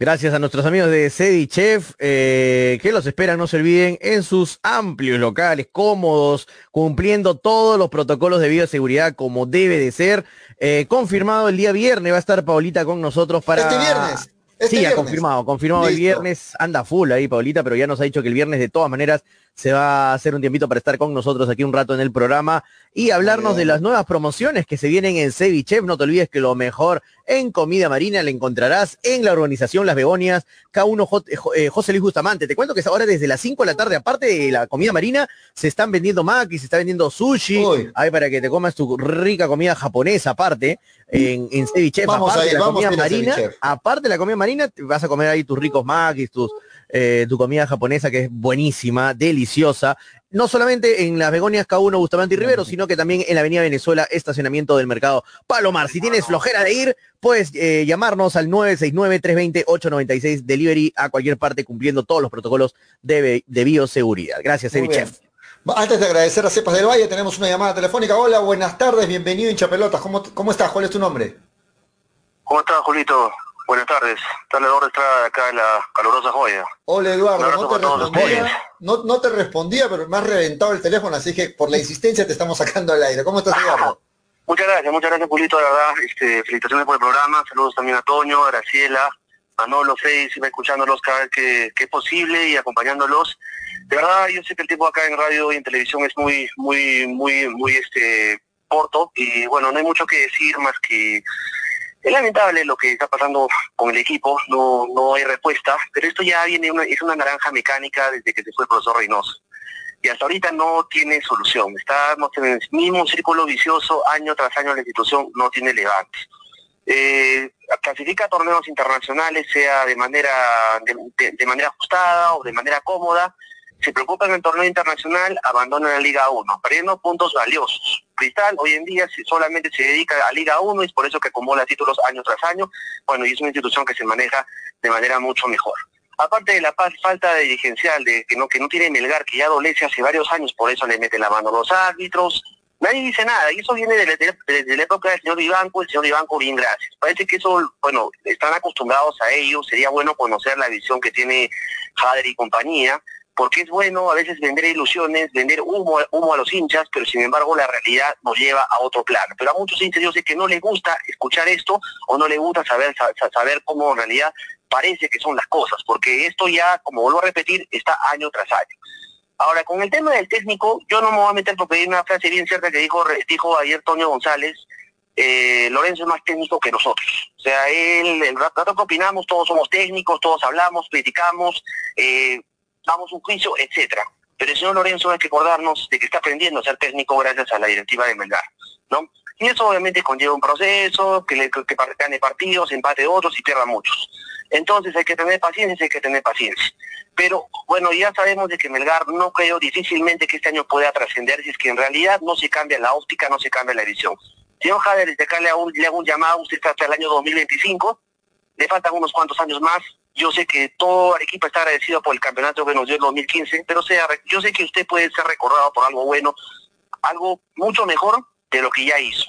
Gracias a nuestros amigos de Sedi Chef, eh, que los esperan, no se olviden, en sus amplios locales, cómodos, cumpliendo todos los protocolos de bioseguridad como debe de ser. Eh, confirmado el día viernes, va a estar Paulita con nosotros para... Este viernes. Este sí, viernes. confirmado, confirmado el viernes, anda full ahí Paulita, pero ya nos ha dicho que el viernes de todas maneras se va a hacer un tiempito para estar con nosotros aquí un rato en el programa y hablarnos de las nuevas promociones que se vienen en Cevichef. No te olvides que lo mejor en comida marina la encontrarás en la organización Las Begonias, K1 J- eh, José Luis Bustamante. Te cuento que ahora desde las 5 de la tarde, aparte de la comida marina, se están vendiendo maquis, se está vendiendo sushi, Uy. ahí para que te comas tu rica comida japonesa aparte en, en Cevichef, Vamos aparte de la vamos comida marina, aparte de la comida marina, te vas a comer ahí tus ricos maquis, tus, eh, tu comida japonesa que es buenísima, deliciosa. No solamente en las Begonias K1 Bustamante y Rivero, sino que también en la Avenida Venezuela, estacionamiento del mercado Palomar. Si tienes flojera de ir, puedes eh, llamarnos al 969-320-896 delivery a cualquier parte cumpliendo todos los protocolos de, bioseguridad. Gracias, Evi. Chef. Antes de agradecer a Cepas del Valle, tenemos una llamada telefónica. Hola, buenas tardes, bienvenido hincha pelotas. ¿Cómo, ¿Cómo estás? ¿Cuál es tu nombre? ¿Cómo estás, Julito? Buenas tardes. Está hora de acá en la calurosa joya. Hola Eduardo, no te respondía, no, no te respondía, pero me has reventado el teléfono, así que por la insistencia te estamos sacando al aire. ¿Cómo estás, Eduardo? Muchas gracias, muchas gracias, Julito, de verdad. Este, felicitaciones por el programa. Saludos también a Toño, a Graciela, a Nolo, Fey, siempre escuchándolos cada vez que, que es posible y acompañándolos. De verdad, yo sé que el tiempo acá en radio y en televisión es muy, muy, muy, muy este corto y bueno, no hay mucho que decir más que es lamentable lo que está pasando con el equipo, no, no hay respuesta, pero esto ya viene una, es una naranja mecánica desde que se fue el profesor Reynoso. Y hasta ahorita no tiene solución. Estamos en el mismo círculo vicioso, año tras año la institución no tiene levante. Eh, clasifica torneos internacionales, sea de manera, de manera ajustada o de manera cómoda, se preocupa en el torneo internacional, abandona la Liga 1, perdiendo puntos valiosos. Cristal hoy en día solamente se dedica a Liga 1 y es por eso que acumula títulos año tras año, bueno, y es una institución que se maneja de manera mucho mejor. Aparte de la falta de dirigencial, de que no, que no tiene Melgar, que ya adolece hace varios años, por eso le mete la mano a los árbitros, nadie dice nada, y eso viene de la, época del señor Vivanco, el señor Vivanco, bien gracias. Parece que eso, bueno, están acostumbrados a ello, sería bueno conocer la visión que tiene Jader y compañía, porque es bueno a veces vender ilusiones, vender humo, humo a los hinchas, pero sin embargo la realidad nos lleva a otro plano. Pero a muchos hinchas yo sé que no les gusta escuchar esto o no les gusta saber, sa- sa- saber cómo en realidad parece que son las cosas, porque esto ya, como vuelvo a repetir, está año tras año. Ahora, con el tema del técnico, yo no me voy a meter porque hay una frase bien cierta que dijo, dijo ayer Toño González, eh, Lorenzo es más técnico que nosotros. O sea, él, el rato que opinamos, todos somos técnicos, todos hablamos, criticamos, eh, damos un juicio, etcétera. Pero el señor Lorenzo hay que acordarnos de que está aprendiendo a ser técnico gracias a la directiva de Melgar, ¿no? Y eso obviamente conlleva un proceso, que, le, que gane partidos, empate otros y pierda muchos. Entonces hay que tener paciencia, hay que tener paciencia. Pero bueno, ya sabemos de que Melgar no creo difícilmente que este año pueda trascender si es que en realidad no se cambia la óptica, no se cambia la edición. Señor Jader, desde acá le hago, un, le hago un llamado, usted está hasta el año 2025, le faltan unos cuantos años más. Yo sé que todo el equipo está agradecido por el campeonato que nos dio el 2015, pero sea, yo sé que usted puede ser recordado por algo bueno, algo mucho mejor de lo que ya hizo.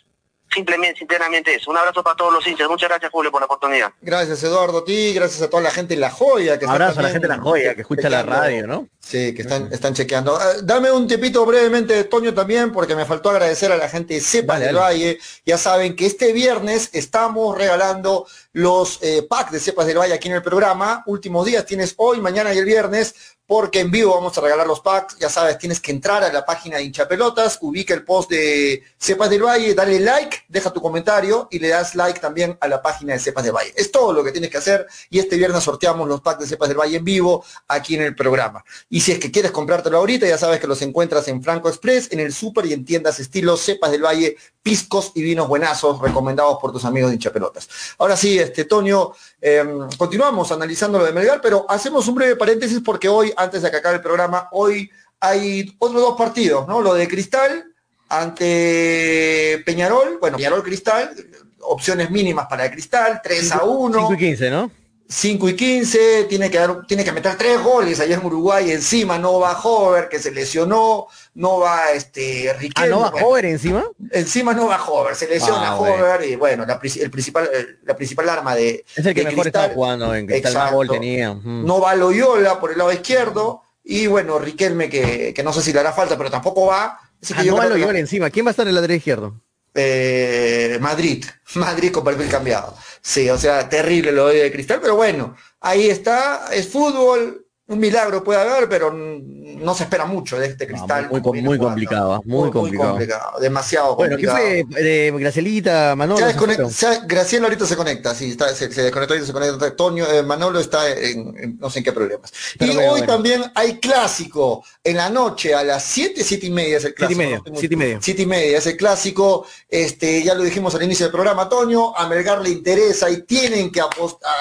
Simplemente, sinceramente eso. Un abrazo para todos los hinchas. Muchas gracias, Julio, por la oportunidad. Gracias, Eduardo, a ti, gracias a toda la gente en La Joya. Que está Abrazo a la gente de La Joya que escucha la radio, ¿no? Sí, que están, están chequeando. Ah, dame un tipito brevemente, Toño, también, porque me faltó agradecer a la gente de Cepas del dale. Valle. Ya saben que este viernes estamos regalando los eh, packs de Cepas del Valle aquí en el programa. Últimos días tienes hoy, mañana y el viernes, porque en vivo vamos a regalar los packs. Ya sabes, tienes que entrar a la página de hinchapelotas, ubica el post de Cepas del Valle, dale like, deja tu comentario y le das like también a la página de Cepas del Valle. Es todo lo que tienes que hacer y este viernes sorteamos los packs de Cepas del Valle en vivo aquí en el programa. Y si es que quieres comprártelo ahorita, ya sabes que los encuentras en Franco Express, en el súper y en tiendas estilo Cepas del Valle, piscos y vinos buenazos recomendados por tus amigos de hinchapelotas. Ahora sí, este Tonio, eh, continuamos analizando lo de Melgar, pero hacemos un breve paréntesis porque hoy, antes de que acabe el programa, hoy hay otros dos partidos, ¿no? Lo de Cristal ante Peñarol, bueno, Peñarol Cristal, opciones mínimas para el Cristal, 3 a 1. 5 y 15, ¿no? 5 y 15, tiene que, dar, tiene que meter tres goles allá en Uruguay, encima no va Hover, que se lesionó, no va este Ah, Riquelme, ¿no va bueno, Hover encima? encima no va Hover, se lesiona Ah. Hover y bueno, la, el principal, la principal arma de, Es el que mejor Cristal, estaba jugando en Cristal, más Exacto. gol tenía. no va Loyola por el lado izquierdo y bueno, Riquelme que, que no sé si le hará falta, pero tampoco va. Así que Ah, yo no va Loyola encima. ¿Quién va a estar en el lateral izquierdo? Eh, Madrid, [LAUGHS] Madrid con perfil cambiado. Sí, o sea, terrible lo de Cristal, pero bueno, ahí está, es fútbol, un milagro puede haber, pero no se espera mucho de este Cristal. muy, como viene muy complicado, ah, muy complicado. demasiado Bueno, ¿qué complicado. fue de Gracielita, Manolo? Se- Graciela ahorita se conecta, sí, está, se, se desconectó y se conecta. Toño, eh, Manolo está en, en no sé en qué problemas. Pero y bueno, hoy bueno. también hay clásico en la noche a las 7, 7 y media es el y clásico. media, no estoy muy- siete y media. Siete y media es el clásico, este, ya lo dijimos al inicio del programa, Toño, a Melgar le interesa y tienen que apostar,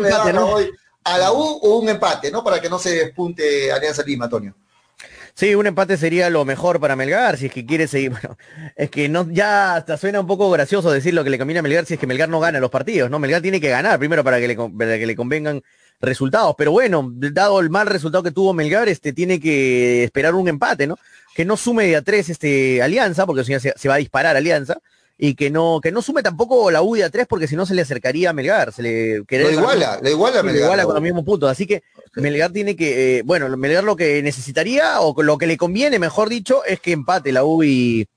garra ¿no? hoy a la U o un empate, ¿no? Para que no se despunte Alianza Lima, Toño. Sí, un empate sería lo mejor para Melgar, si es que quiere seguir. [LAUGHS] Bueno, es que no, ya hasta suena un poco gracioso decir lo que le conviene a Melgar si es que Melgar no gana los partidos, ¿no? Melgar tiene que ganar primero para que le, para que le convengan resultados. Pero bueno, dado el mal resultado que tuvo Melgar, este tiene que esperar un empate, ¿no? Que no sume de a tres este Alianza, porque si no se, se va a disparar Alianza. Y que no, que no sume tampoco la U de a tres, porque si no se le acercaría a Melgar. Se le Lo iguala, lo iguala a Sí, lo Melgar. iguala con los mismos puntos. Así que Melgar tiene que, eh, bueno, Melgar lo que necesitaría o lo que le conviene, mejor dicho, es que empate la U y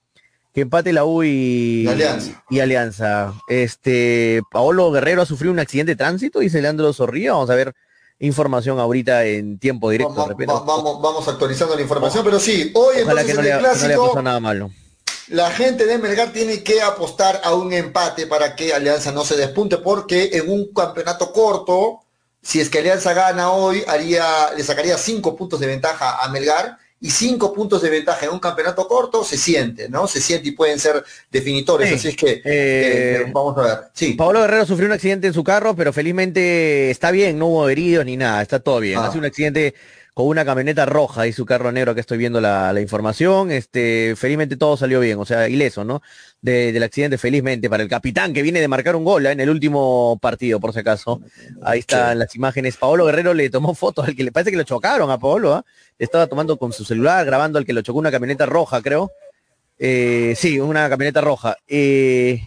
que empate la U y, Alianza. y Alianza. Este, Paolo Guerrero ha sufrido un accidente de tránsito, dice Leandro Zorrilla. Vamos a ver información ahorita en tiempo directo. Repente. va- vamos, vamos actualizando la información, pero sí, hoy Ojalá entonces que no, en le, el que no le clásico pasado nada malo. La gente de Melgar tiene que apostar a un empate para que Alianza no se despunte, porque en un campeonato corto, si es que Alianza gana hoy, haría, le sacaría cinco puntos de ventaja a Melgar, y cinco puntos de ventaja en un campeonato corto se siente, ¿no? Se siente y pueden ser definitorios. Sí. Así es que Eh, eh, vamos a ver. Sí. Pablo Guerrero sufrió un accidente en su carro, pero felizmente está bien, no hubo heridos ni nada, está todo bien. Ah. Hace un accidente con una camioneta roja y su carro negro, que estoy viendo la, la información. Este, felizmente todo salió bien, o sea, ileso, ¿no? De- del accidente, felizmente, para el capitán que viene de marcar un gol ¿eh? en el último partido, por si acaso. Ahí están las imágenes. Paolo Guerrero le tomó fotos al que le parece que lo chocaron a Paolo. Le estaba tomando con su celular, grabando al que lo chocó una camioneta roja, creo. Eh, sí, una camioneta roja. Eh,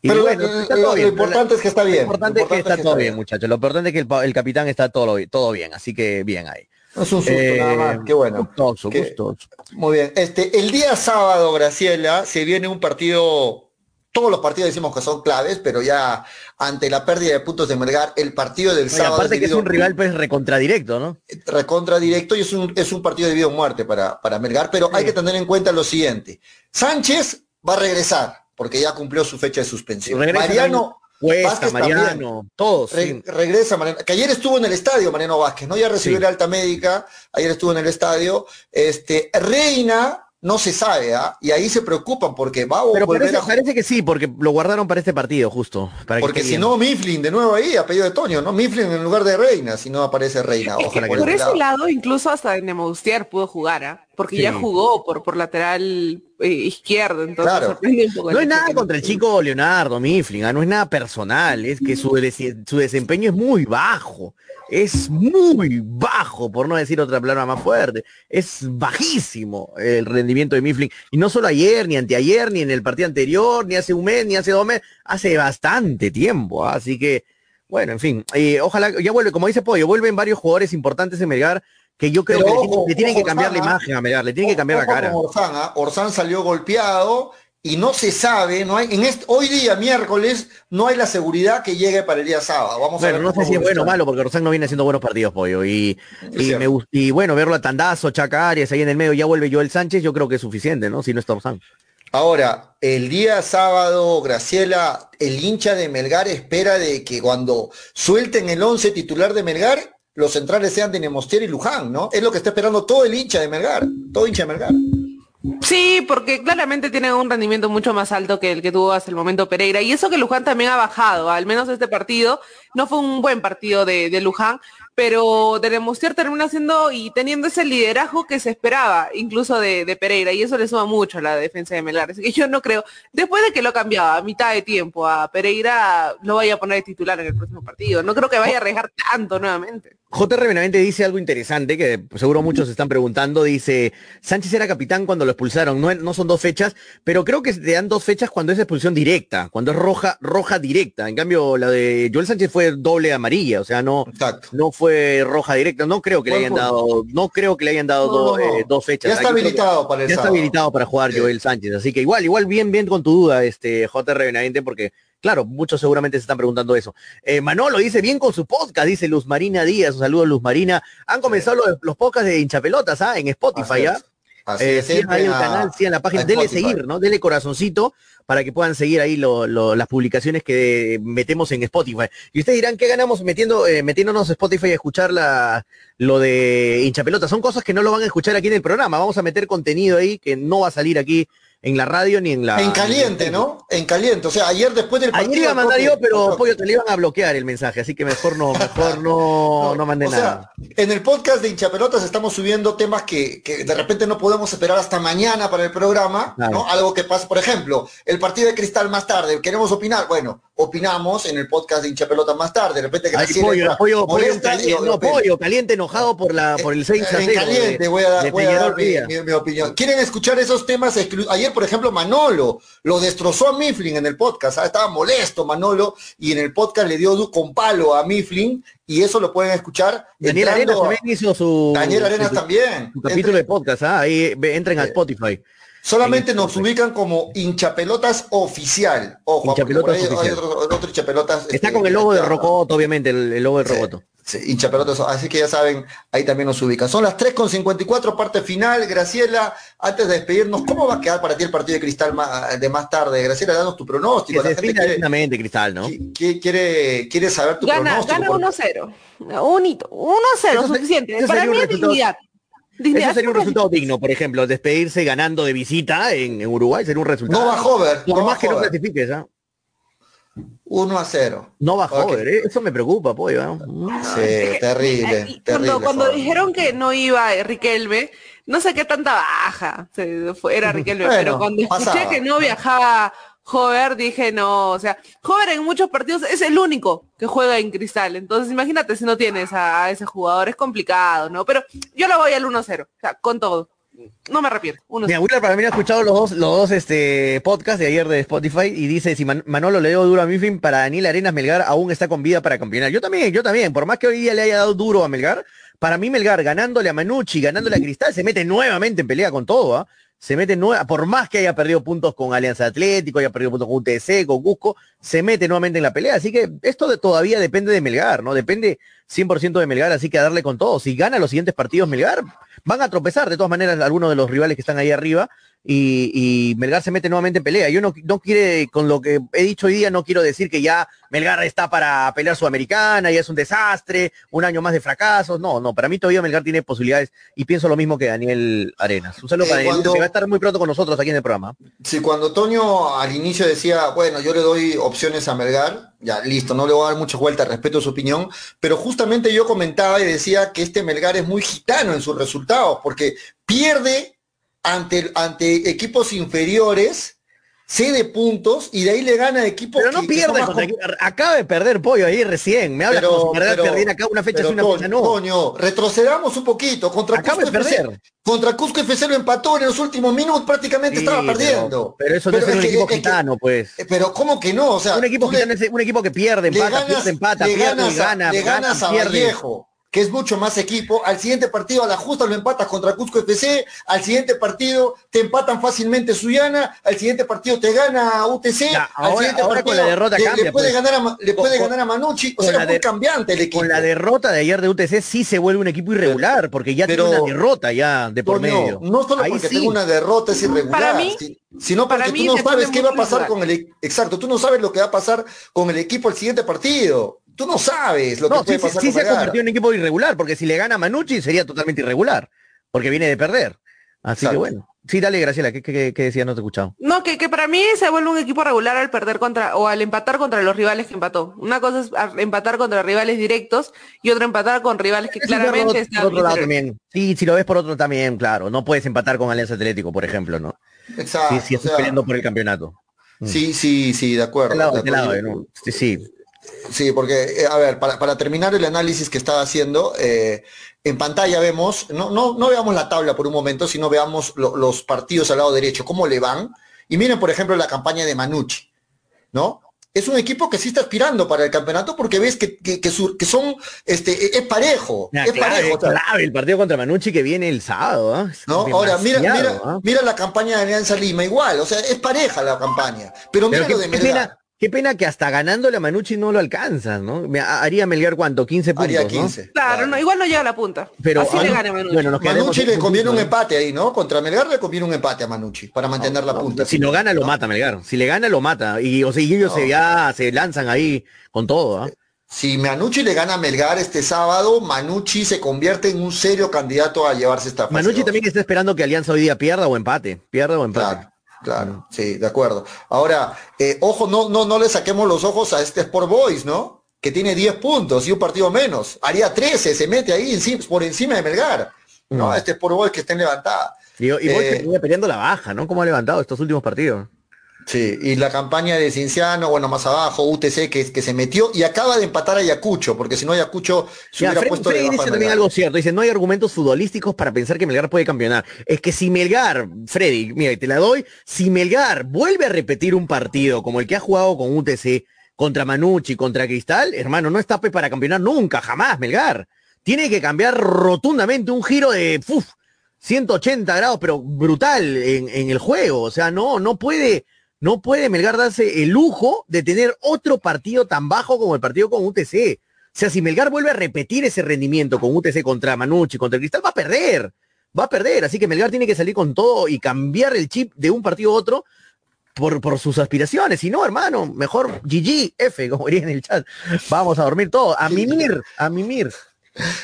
y Pero bueno, lo- está bien. importante es que está bien. Lo importante Lo es que está todo bien, muchachos. Lo importante es que el, capitán está todo, todo bien, así que bien ahí. No es un susto, Eh, nada más. Qué bueno. Gustoso, Qué- gustoso. Muy bien. Este, el día sábado, Graciela, se viene un partido. Todos los partidos decimos que son claves, pero ya ante la pérdida de puntos de Melgar, el partido del sábado aparte que es un rival pues recontradirecto, ¿no? recontra directo y es un, es un partido de vida o muerte para, para Melgar, pero hay que tener en cuenta lo siguiente. Sánchez va a regresar, porque ya cumplió su fecha de suspensión. Regresa Mariano Cuesta, Vázquez también. Mariano, todos. Re- sí. regresa Mariano, que ayer estuvo en el estadio Mariano Vázquez, ¿no? Ya recibió Sí. el alta médica, ayer estuvo en el estadio. Este, Reina no se sabe, ¿ah? Y ahí se preocupan porque va a Pero volver parece, a parece que sí, porque lo guardaron para este partido, justo. para Porque si no, Mifflin de nuevo ahí, apellido de Toño, ¿no? Mifflin en lugar de Reina, si no aparece Reina. Es que Ojalá que por ese lado, incluso hasta Nemoustier pudo jugar, ¿ah? Porque Sí. ya jugó por, por lateral eh, izquierdo, entonces Claro. un poco No es nada contra el chico Leonardo Mifflin, ah, no es nada personal, es que su, des- su desempeño es muy bajo, es muy bajo, por no decir otra palabra más fuerte, es bajísimo el rendimiento de Mifflin, y no solo ayer, ni anteayer, ni en el partido anterior, ni hace un mes, ni hace dos meses, hace bastante tiempo, ah, así que, bueno, en fin, eh, ojalá, ya vuelve, como dice Pollo, vuelven varios jugadores importantes en Melgar, que yo creo Pero que le, ojo, tienen- le tienen que cambiar la Orsán, imagen a Melgar, le tienen que cambiar la cara. Orsán. Orsán salió golpeado y no se sabe, no hay, en este, hoy día, miércoles, no hay la seguridad que llegue para el día sábado. Vamos a Bueno, ver no sé si es bueno o malo, porque Rosán no viene haciendo buenos partidos, pollo. Y, me y bueno, verlo a Tandazo, Chaca Arias ahí en el medio, ya vuelve Joel Sánchez, yo creo que es suficiente, ¿no? Si no está Rosán. Ahora, el día sábado, Graciela, el hincha de Melgar espera de que cuando suelten el 11 titular de Melgar, los centrales sean de Nemostier y Luján, ¿no? Es lo que está esperando todo el hincha de Melgar, todo hincha de Melgar. Sí, porque claramente tiene un rendimiento mucho más alto que el que tuvo hasta el momento Pereira. Y eso que Luján también ha bajado, al menos este partido. No fue un buen partido de, de Luján, pero de Nemostier termina siendo y teniendo ese liderazgo que se esperaba, incluso de, de Pereira. Y eso le suma mucho a la defensa de Melgar. Así que yo no creo, después de que lo cambiaba a mitad de tiempo a Pereira, lo vaya a poner de titular en el próximo partido. No creo que vaya a arriesgar tanto nuevamente. JR Benavente dice algo interesante que seguro muchos se están preguntando. Dice, Sánchez era capitán cuando lo expulsaron. No, no son dos fechas, pero creo que te dan dos fechas cuando es expulsión directa, cuando es roja, roja directa. En cambio, la de Joel Sánchez fue doble amarilla, o sea, no, Exacto. no fue roja directa. No creo que le hayan dado, no creo que le hayan dado No, dos, no, no. eh, dos fechas. Ya está que- habilitado para el ya está habilitado para jugar Sí. Joel Sánchez. Así que igual, igual bien, bien con tu duda, este JR Benavente, porque claro, muchos seguramente se están preguntando eso. Eh, Manolo dice bien con su podcast, dice Luz Marina Díaz, un saludo Luz Marina. Han comenzado los, los podcasts de hinchapelotas, ¿ah? En Spotify, ¿ah? Así Eh, es, canal, sigan la página, denle Spotify. seguir, ¿no? Denle corazoncito para que puedan seguir ahí lo- lo- las publicaciones que metemos en Spotify. Y ustedes dirán, ¿qué ganamos metiendo, eh, metiéndonos Spotify a escuchar la, lo de hinchapelota? Son cosas que no lo van a escuchar aquí en el programa. Vamos a meter contenido ahí que no va a salir aquí en la radio ni en la... En caliente, ¿no? En caliente. O sea, ayer después del partido. Ayer iba a mandar yo, que- pero que- pollo te le iban a bloquear el mensaje, así que mejor no, mejor no, [LAUGHS] no mandé o nada. sea, en el podcast de hinchapelotas estamos subiendo temas que, que de repente no podemos esperar hasta mañana para el programa, Claro. ¿no? Algo que pasa, por ejemplo, el partido de Cristal más tarde, queremos opinar, bueno, opinamos en el podcast de hinchapelotas más tarde, de repente Ay, Graciela pollo, entra molesta no, caliente enojado por la, por el 6 a 0 en caliente de- voy a dar, de voy a Peñarol dar mi, Villa. mi- mi opinión. ¿Quieren escuchar esos temas? exclu- Ayer, por ejemplo, Manolo lo destrozó a Mifflin en el podcast. ¿ah? Estaba molesto Manolo y en el podcast le dio du- con palo a Mifflin y eso lo pueden escuchar. Daniel Arenas a- también hizo su, Daniel Arenas su- también. su capítulo de podcast, ¿ah? ahí entren a Spotify. Solamente en nos ubican como hinchapelotas oficial. Ojo, Hinchapelotas ahí hay oficial. otro, otro hinchapelotas. Está este, con el logo de Rocoto, obviamente, el, el logo de Sí. Rocoto. Sí, hinchapelotas, así que ya saben, ahí también nos ubican. Son las 3.54, parte final. Graciela, antes de despedirnos, ¿cómo va a quedar para ti el partido de Cristal de más tarde? Graciela, danos tu Que pronóstico. se La gente defina quiere, Cristal, ¿no? qui- qui- quiere, quiere saber tu Gana, pronóstico. gana porque- 1-0. Un hito. 1-0, Eso se- suficiente. eso Para mí es resultado- dignidad. Dignidad. Eso sería un resultado digno, por ejemplo, despedirse ganando de visita en, en Uruguay sería un resultado. No va Hover, Por no más que no clasifiques, ¿ah? 1 a 0. No va Ok. Hover, ¿eh? eso me preocupa, pollo. ¿ah? Sí, terrible. Cuando, dijeron que no iba eh, Riquelme, no sé qué tanta baja era Riquelme, Bueno, pero cuando escuché pasaba. que no viajaba Hover, dije no, o sea, Hover en muchos partidos es el único que juega en cristal, entonces imagínate si no tienes a, a ese jugador, es complicado, ¿no? Pero yo lo voy al 1-0, o sea, con todo. No me arrepiento. 1-0. Mira, Willard para mí ha escuchado los dos, los dos este, podcasts de ayer de Spotify y dice, si Man- Manolo le dio duro a Mifflin, para Daniel Arenas Melgar aún está con vida para campeonar. Yo también, yo también, por más que hoy día le haya dado duro a Melgar, para mí Melgar ganándole a Manucci, ganándole a Cristal, se mete nuevamente en pelea con todo, ¿ah? Se mete nueva, por más que haya perdido puntos con Alianza Atlético, haya perdido puntos con UTC, con Cusco, se mete nuevamente en la pelea. Así que esto de- todavía depende de Melgar, ¿no? Depende 100% de Melgar, así que a darle con todo. Si gana los siguientes partidos Melgar, van a tropezar de todas maneras algunos de los rivales que están ahí arriba y, y Melgar se mete nuevamente en pelea. Yo no, no quiere, con lo que he dicho hoy día, no quiero decir que ya Melgar está para pelear Sudamericana, ya es un desastre, un año más de fracasos. No, no, para mí todavía Melgar tiene posibilidades y pienso lo mismo que Daniel Arenas. Un saludo Eh, para Daniel, cuando- que va a estar muy pronto con nosotros aquí en el programa. Sí, cuando Toño al inicio decía, bueno, yo le doy opciones a Melgar, ya listo, no le voy a dar muchas vueltas, respeto su opinión, pero justamente yo comentaba y decía que este Melgar es muy gitano en sus resultados, porque pierde ante, ante equipos inferiores, cede puntos y de ahí le gana a equipos Pero no pierde, contra- acaba de perder pollo ahí recién. Me hablas Pero- como si perdiera acá una fecha sí, una fecha no. Toño, retrocedamos un poquito. Contra Acaba Cusco, de FC, perder. contra Cusco FC lo empató en los últimos minutos, prácticamente Sí, estaba perdiendo. Pero, eso no es un es que- equipo es que- gitano, pues. Eh, Pero ¿cómo que no? O sea, un equipo gitano es un equipo que pierde, empata, ganas, pierde, empata, le pierde ganas a- gana, le gana, ganas a pierde. Vallejo, que es mucho más equipo, al siguiente partido a la justa lo empatas contra Cusco FC, al siguiente partido te empatan fácilmente Suyana, al siguiente partido te gana UTC, Ya, al ahora- siguiente ahora con partido la derrota le, le cambia, puede pues. ganar a, le Con- puede con- ganar a Manucci, o con sea, la es muy cambiante el equipo. Con la derrota de ayer de UTC sí se vuelve un equipo irregular, porque ya Pero- tiene una derrota ya de por medio. No solo Ahí porque sí. tenga una derrota es irregular, Para mí- sino para porque mí tú no sabes qué va a pasar irregular. con el e- exacto, tú no sabes lo que va a pasar con el equipo el siguiente partido. Tú no sabes lo que No, puede sí, sí, pasar sí con se ha convertido en un equipo irregular, porque si le gana a Manucci sería totalmente irregular, porque viene de perder. Así que bueno. Sí, dale, Graciela, ¿qué, qué, qué decías? No te he escuchado. No, que, que para mí se vuelve un equipo regular al perder contra o al empatar contra los rivales que empató. Una cosa es a- empatar contra rivales directos y otra empatar con rivales que claramente por están otro lado también. Sí, si lo ves por otro también, claro. No puedes empatar con Alianza Atlético, por ejemplo, ¿no? Exacto, Si, o estás sea, peleando por el campeonato. Sí, sí, sí, de acuerdo. De lado, de de lado, acuerdo. ¿no? Sí, sí. Sí, porque, eh, a ver, para, para terminar el análisis que estaba haciendo, eh, en pantalla vemos, no, no, no veamos la tabla por un momento, sino veamos lo- los partidos al lado derecho, cómo le van. Y miren, por ejemplo, la campaña de Manucci, ¿no? Es un equipo que sí está aspirando para el campeonato porque ves que, que, que su- que son, este, es parejo, Ah, es clave, parejo. el partido contra Manucci que viene el sábado. ¿ah? ¿no? Ahora, mira, mira, ¿ah? mira la campaña de Alianza Lima, igual, o sea, es pareja la campaña. Pero mira lo de Melgar. Qué pena que hasta ganándole a Manucci no lo alcanzan, ¿no? Me- haría Melgar cuánto, 15 puntos, Haría ¿no? 15. Claro, no, igual no llega a la punta. Pero Así le no, gana Manucci. bueno, Manucci le en conviene un ¿no? empate ahí, ¿no? Contra Melgar le conviene un empate a Manucci para mantener la punta. Si lo gana, lo mata Melgar. Si le gana, lo mata. Y, o sea, y ellos No. se, ya se lanzan ahí con todo, ¿ah? Si Manucci le gana a Melgar este sábado, Manucci se convierte en un serio candidato a llevarse esta fase Manucci dos. también está esperando que Alianza hoy día pierda o empate. Pierda o empate. Claro, claro, sí, de acuerdo. Ahora, eh, ojo, no, no, no le saquemos los ojos a este Sport Boys, ¿no? Que tiene 10 puntos y un partido menos. Haría 13, se mete ahí encima- por encima de Melgar. ¿no? Mm. Este Sport Boys que está en levantada. Y, y Eh, peleando la baja, ¿no? ¿Cómo ha levantado estos últimos partidos? Sí, y la campaña de Cinciano, bueno, más abajo, UTC que, que se metió y acaba de empatar a Ayacucho, porque si no Ayacucho se Ya, hubiera puesto Freddy debajo dice también Melgar. algo cierto. Dice, no hay argumentos futbolísticos para pensar que Melgar puede campeonar. Es que si Melgar, Freddy, mira, te la doy, si Melgar vuelve a repetir un partido como el que ha jugado con UTC, contra Manucci, contra Cristal, hermano, no está para campeonar nunca, jamás, Melgar. Tiene que cambiar rotundamente un giro de uf, 180 grados, pero brutal en, en el juego. O sea, no, no puede, no puede Melgar darse el lujo de tener otro partido tan bajo como el partido con UTC. O sea, si Melgar vuelve a repetir ese rendimiento con UTC contra Manucci, contra Cristal, va a perder. Va a perder. Así que Melgar tiene que salir con todo y cambiar el chip de un partido a otro por, por sus aspiraciones. Si no, hermano, mejor GG, F, como diría en el chat. Vamos a dormir todos. A mimir, a mimir.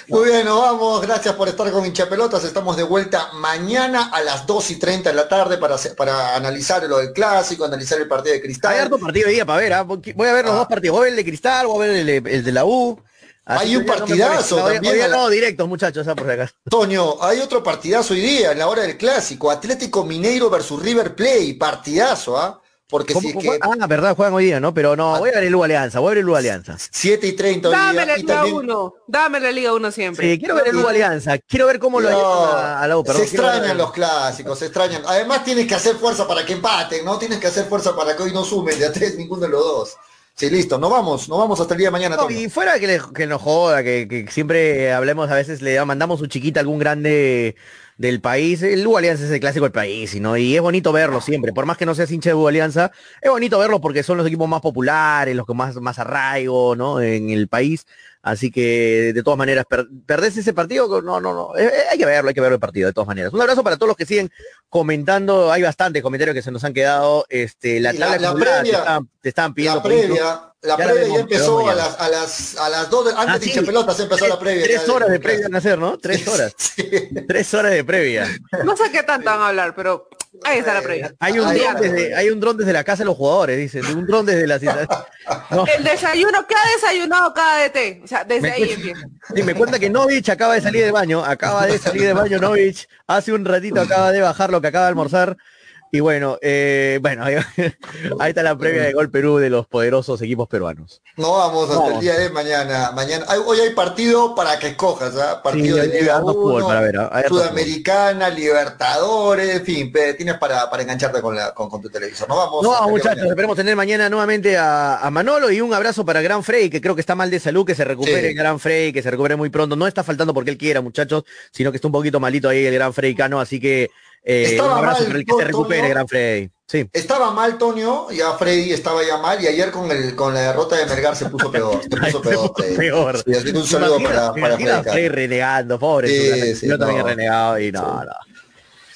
Muy bien, nos vamos. Gracias por estar con hinchapelotas. Estamos de vuelta mañana a las 2 y 30 de la tarde para, para analizar lo del clásico, analizar el partido de Hay Cristal. harto partido hoy día para ver. ¿ah? Voy a ver los Ah. dos partidos. Voy a ver el de Cristal, voy a ver el, el de la U. Así Hay un no partidazo. Hoy- también Hoy día a la- no, directos, muchachos, ah, por acaso. Toño, hay otro partidazo hoy día, en la hora del clásico. Atlético Mineiro versus River Play. Partidazo, ¿ah? Porque si es ¿Cómo- que Ah, verdad, juegan hoy día, ¿no? Pero no, voy a ver el U Alianza, voy a ver el U Alianza. 7 y 30 hoy Dame día. la Liga también 1. Dame la Liga 1 siempre. Sí, quiero ver el U Alianza, quiero ver cómo lo No, llevan a, a la U, perdón. se ver- extrañan los clásicos, se extrañan. Además tienes que hacer fuerza para que empaten, ¿no? Tienes que hacer fuerza para que hoy no sumen de a tres [LAUGHS] ninguno de los dos. Sí, listo, nos vamos, nos vamos hasta el día de mañana, No, y fuera que, le- que nos joda, que, que siempre hablemos, a veces le mandamos su chiquita a algún grande del país. El U Alianza es el clásico del país, ¿no? Y es bonito verlo siempre. Por más que no seas hincha de U Alianza, es bonito verlo porque son los equipos más populares, los que más, más arraigo, ¿no? En el país. Así que, de todas maneras, per perdés ese partido, no, no, no. Eh, eh, hay que verlo, hay que verlo el partido, de todas maneras. Un abrazo para todos los que siguen comentando. Hay bastantes comentarios que se nos han quedado. Este, la tabla la- la acumulada, previa- te estaban pidiendo. La previa, la Ya la previa vemos, ya empezó a las, a las, a las dos, de- antes Ah, de sí. hincha pelotas empezó la previa. Tres horas de previa van a hacer, ¿no? Tres horas. Tres horas de previa. No sé qué tanto van a hablar, pero ahí está la previa. Hay un, dron desde, hay un dron desde la casa de los jugadores, dicen. Un dron desde la ciudad. No. [LAUGHS] El desayuno, ¿qué ha desayunado cada DT? O sea, desde Me ahí cuenta- empieza. Sí, me cuenta que Novich acaba de salir de baño, acaba de salir de baño Novich, hace un ratito acaba de bajar lo que acaba de almorzar. Y bueno, eh, bueno, ahí, [LAUGHS] ahí está la previa de Gol Perú de los poderosos equipos peruanos. No vamos hasta Vamos. el día de mañana. Mañana hay- hoy hay partido para que escojas, ¿ah? Partido Sí, de Liga harto fútbol 1, para ver. Hay harto Sudamericana, Libertadores, en fin, tienes para, para engancharte con, la, con, con tu televisor. No vamos. No, muchachos, esperemos tener mañana nuevamente a, a Manolo y un abrazo para Gran Frey, que creo que está mal de salud, que se recupere Sí. Gran Frey, que se recupere muy pronto. No está faltando porque él quiera, muchachos, sino que está un poquito malito ahí el Gran Frey Cano, así que eh, Estaba un abrazo mal, para el que se recupere, Gran Frey. Sí. Estaba mal, Tonio, ya Freddy estaba ya mal, y ayer con el con la derrota de Melgar se puso peor. Se puso [LAUGHS] se peor. puso Freddy. peor. Sí, así que un saludo Imagina- para, para Freddy. Renegando, pobre. Sí, sí, yo también no. he renegado y no, no.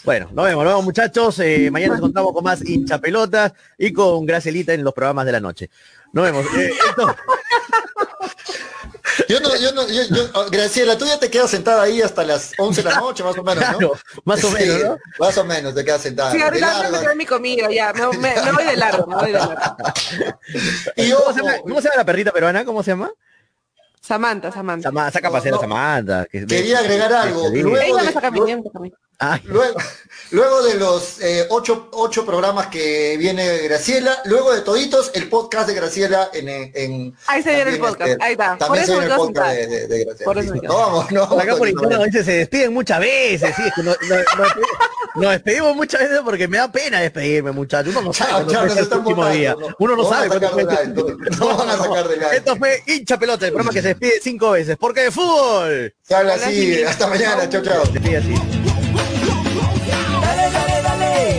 Bueno, nos vemos, nos vemos muchachos. Eh, mañana nos encontramos con más hincha pelotas y con Gracielita en los programas de la noche. Nos vemos. Eh, esto- Yo no, yo no, yo, yo- oh, Graciela, tú ya te quedas sentada ahí hasta las 11 de la noche, más o menos, ¿no? [LAUGHS] Claro, más o menos, Sí, ¿no? Más o menos te quedas sentada. Sí, De ahorita me quedé mi comida, ya, me, me- me voy de largo, me voy de largo. Y ¿Cómo, ojo, se llama, cómo se llama la perrita peruana? ¿Cómo se llama? Samantha, Samantha. Sama- saca a pasear a Samantha. que- Quería agregar algo. que- Luego de- luego- Ay, Luego, luego de los eh, ocho, ocho programas que viene Graciela, luego de toditos, el podcast de Graciela en... en Ahí se viene el podcast, este, ahí está. Por También se viene el podcast de, sentada. de- de Graciela. Por eso. No vamos, no acá por interno dice, se despiden muchas veces, sí, es que no- no- no- nos despedimos muchas veces porque me da pena despedirme, muchachos. Uno no sabe Chao, chao, el último botando, día. no. Uno no sabe. Esto fue hincha pelota, el programa que se despide cinco veces. Porque de fútbol. Se habla así, sí. hasta mañana, chao, chao. Se despide así.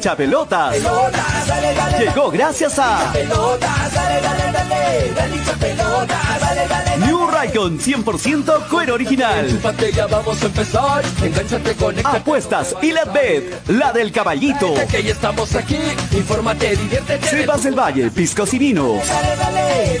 Hincha pelotas. Llegó gracias a. New Raycon 100% cuero original. Apuestas y la bet, la del caballito. Valle, piscos y vinos. Dale,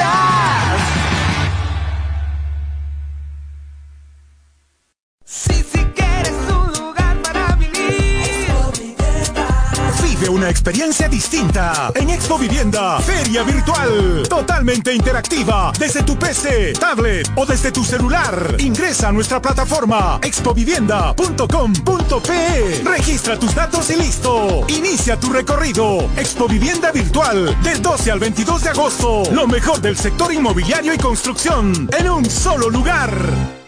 Experiencia distinta en Expo Vivienda, feria virtual, totalmente interactiva, desde tu PC, tablet o desde tu celular. Ingresa a nuestra plataforma expovivienda.com.pe. Registra tus datos y listo. Inicia tu recorrido. Expo Vivienda virtual del 12 al 22 de agosto. Lo mejor del sector inmobiliario y construcción en un solo lugar.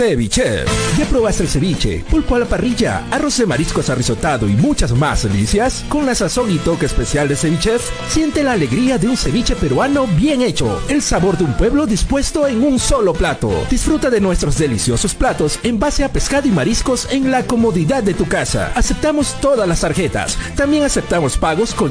Ceviche. ¿Ya probaste el ceviche? Pulpo a la parrilla, arroz de mariscos arrisotado y muchas más delicias? Con la sazón y toque especial de Cevichef, siente la alegría de un ceviche peruano bien hecho. El sabor de un pueblo dispuesto en un solo plato. Disfruta de nuestros deliciosos platos en base a pescado y mariscos en la comodidad de tu casa. Aceptamos todas las tarjetas. También aceptamos pagos con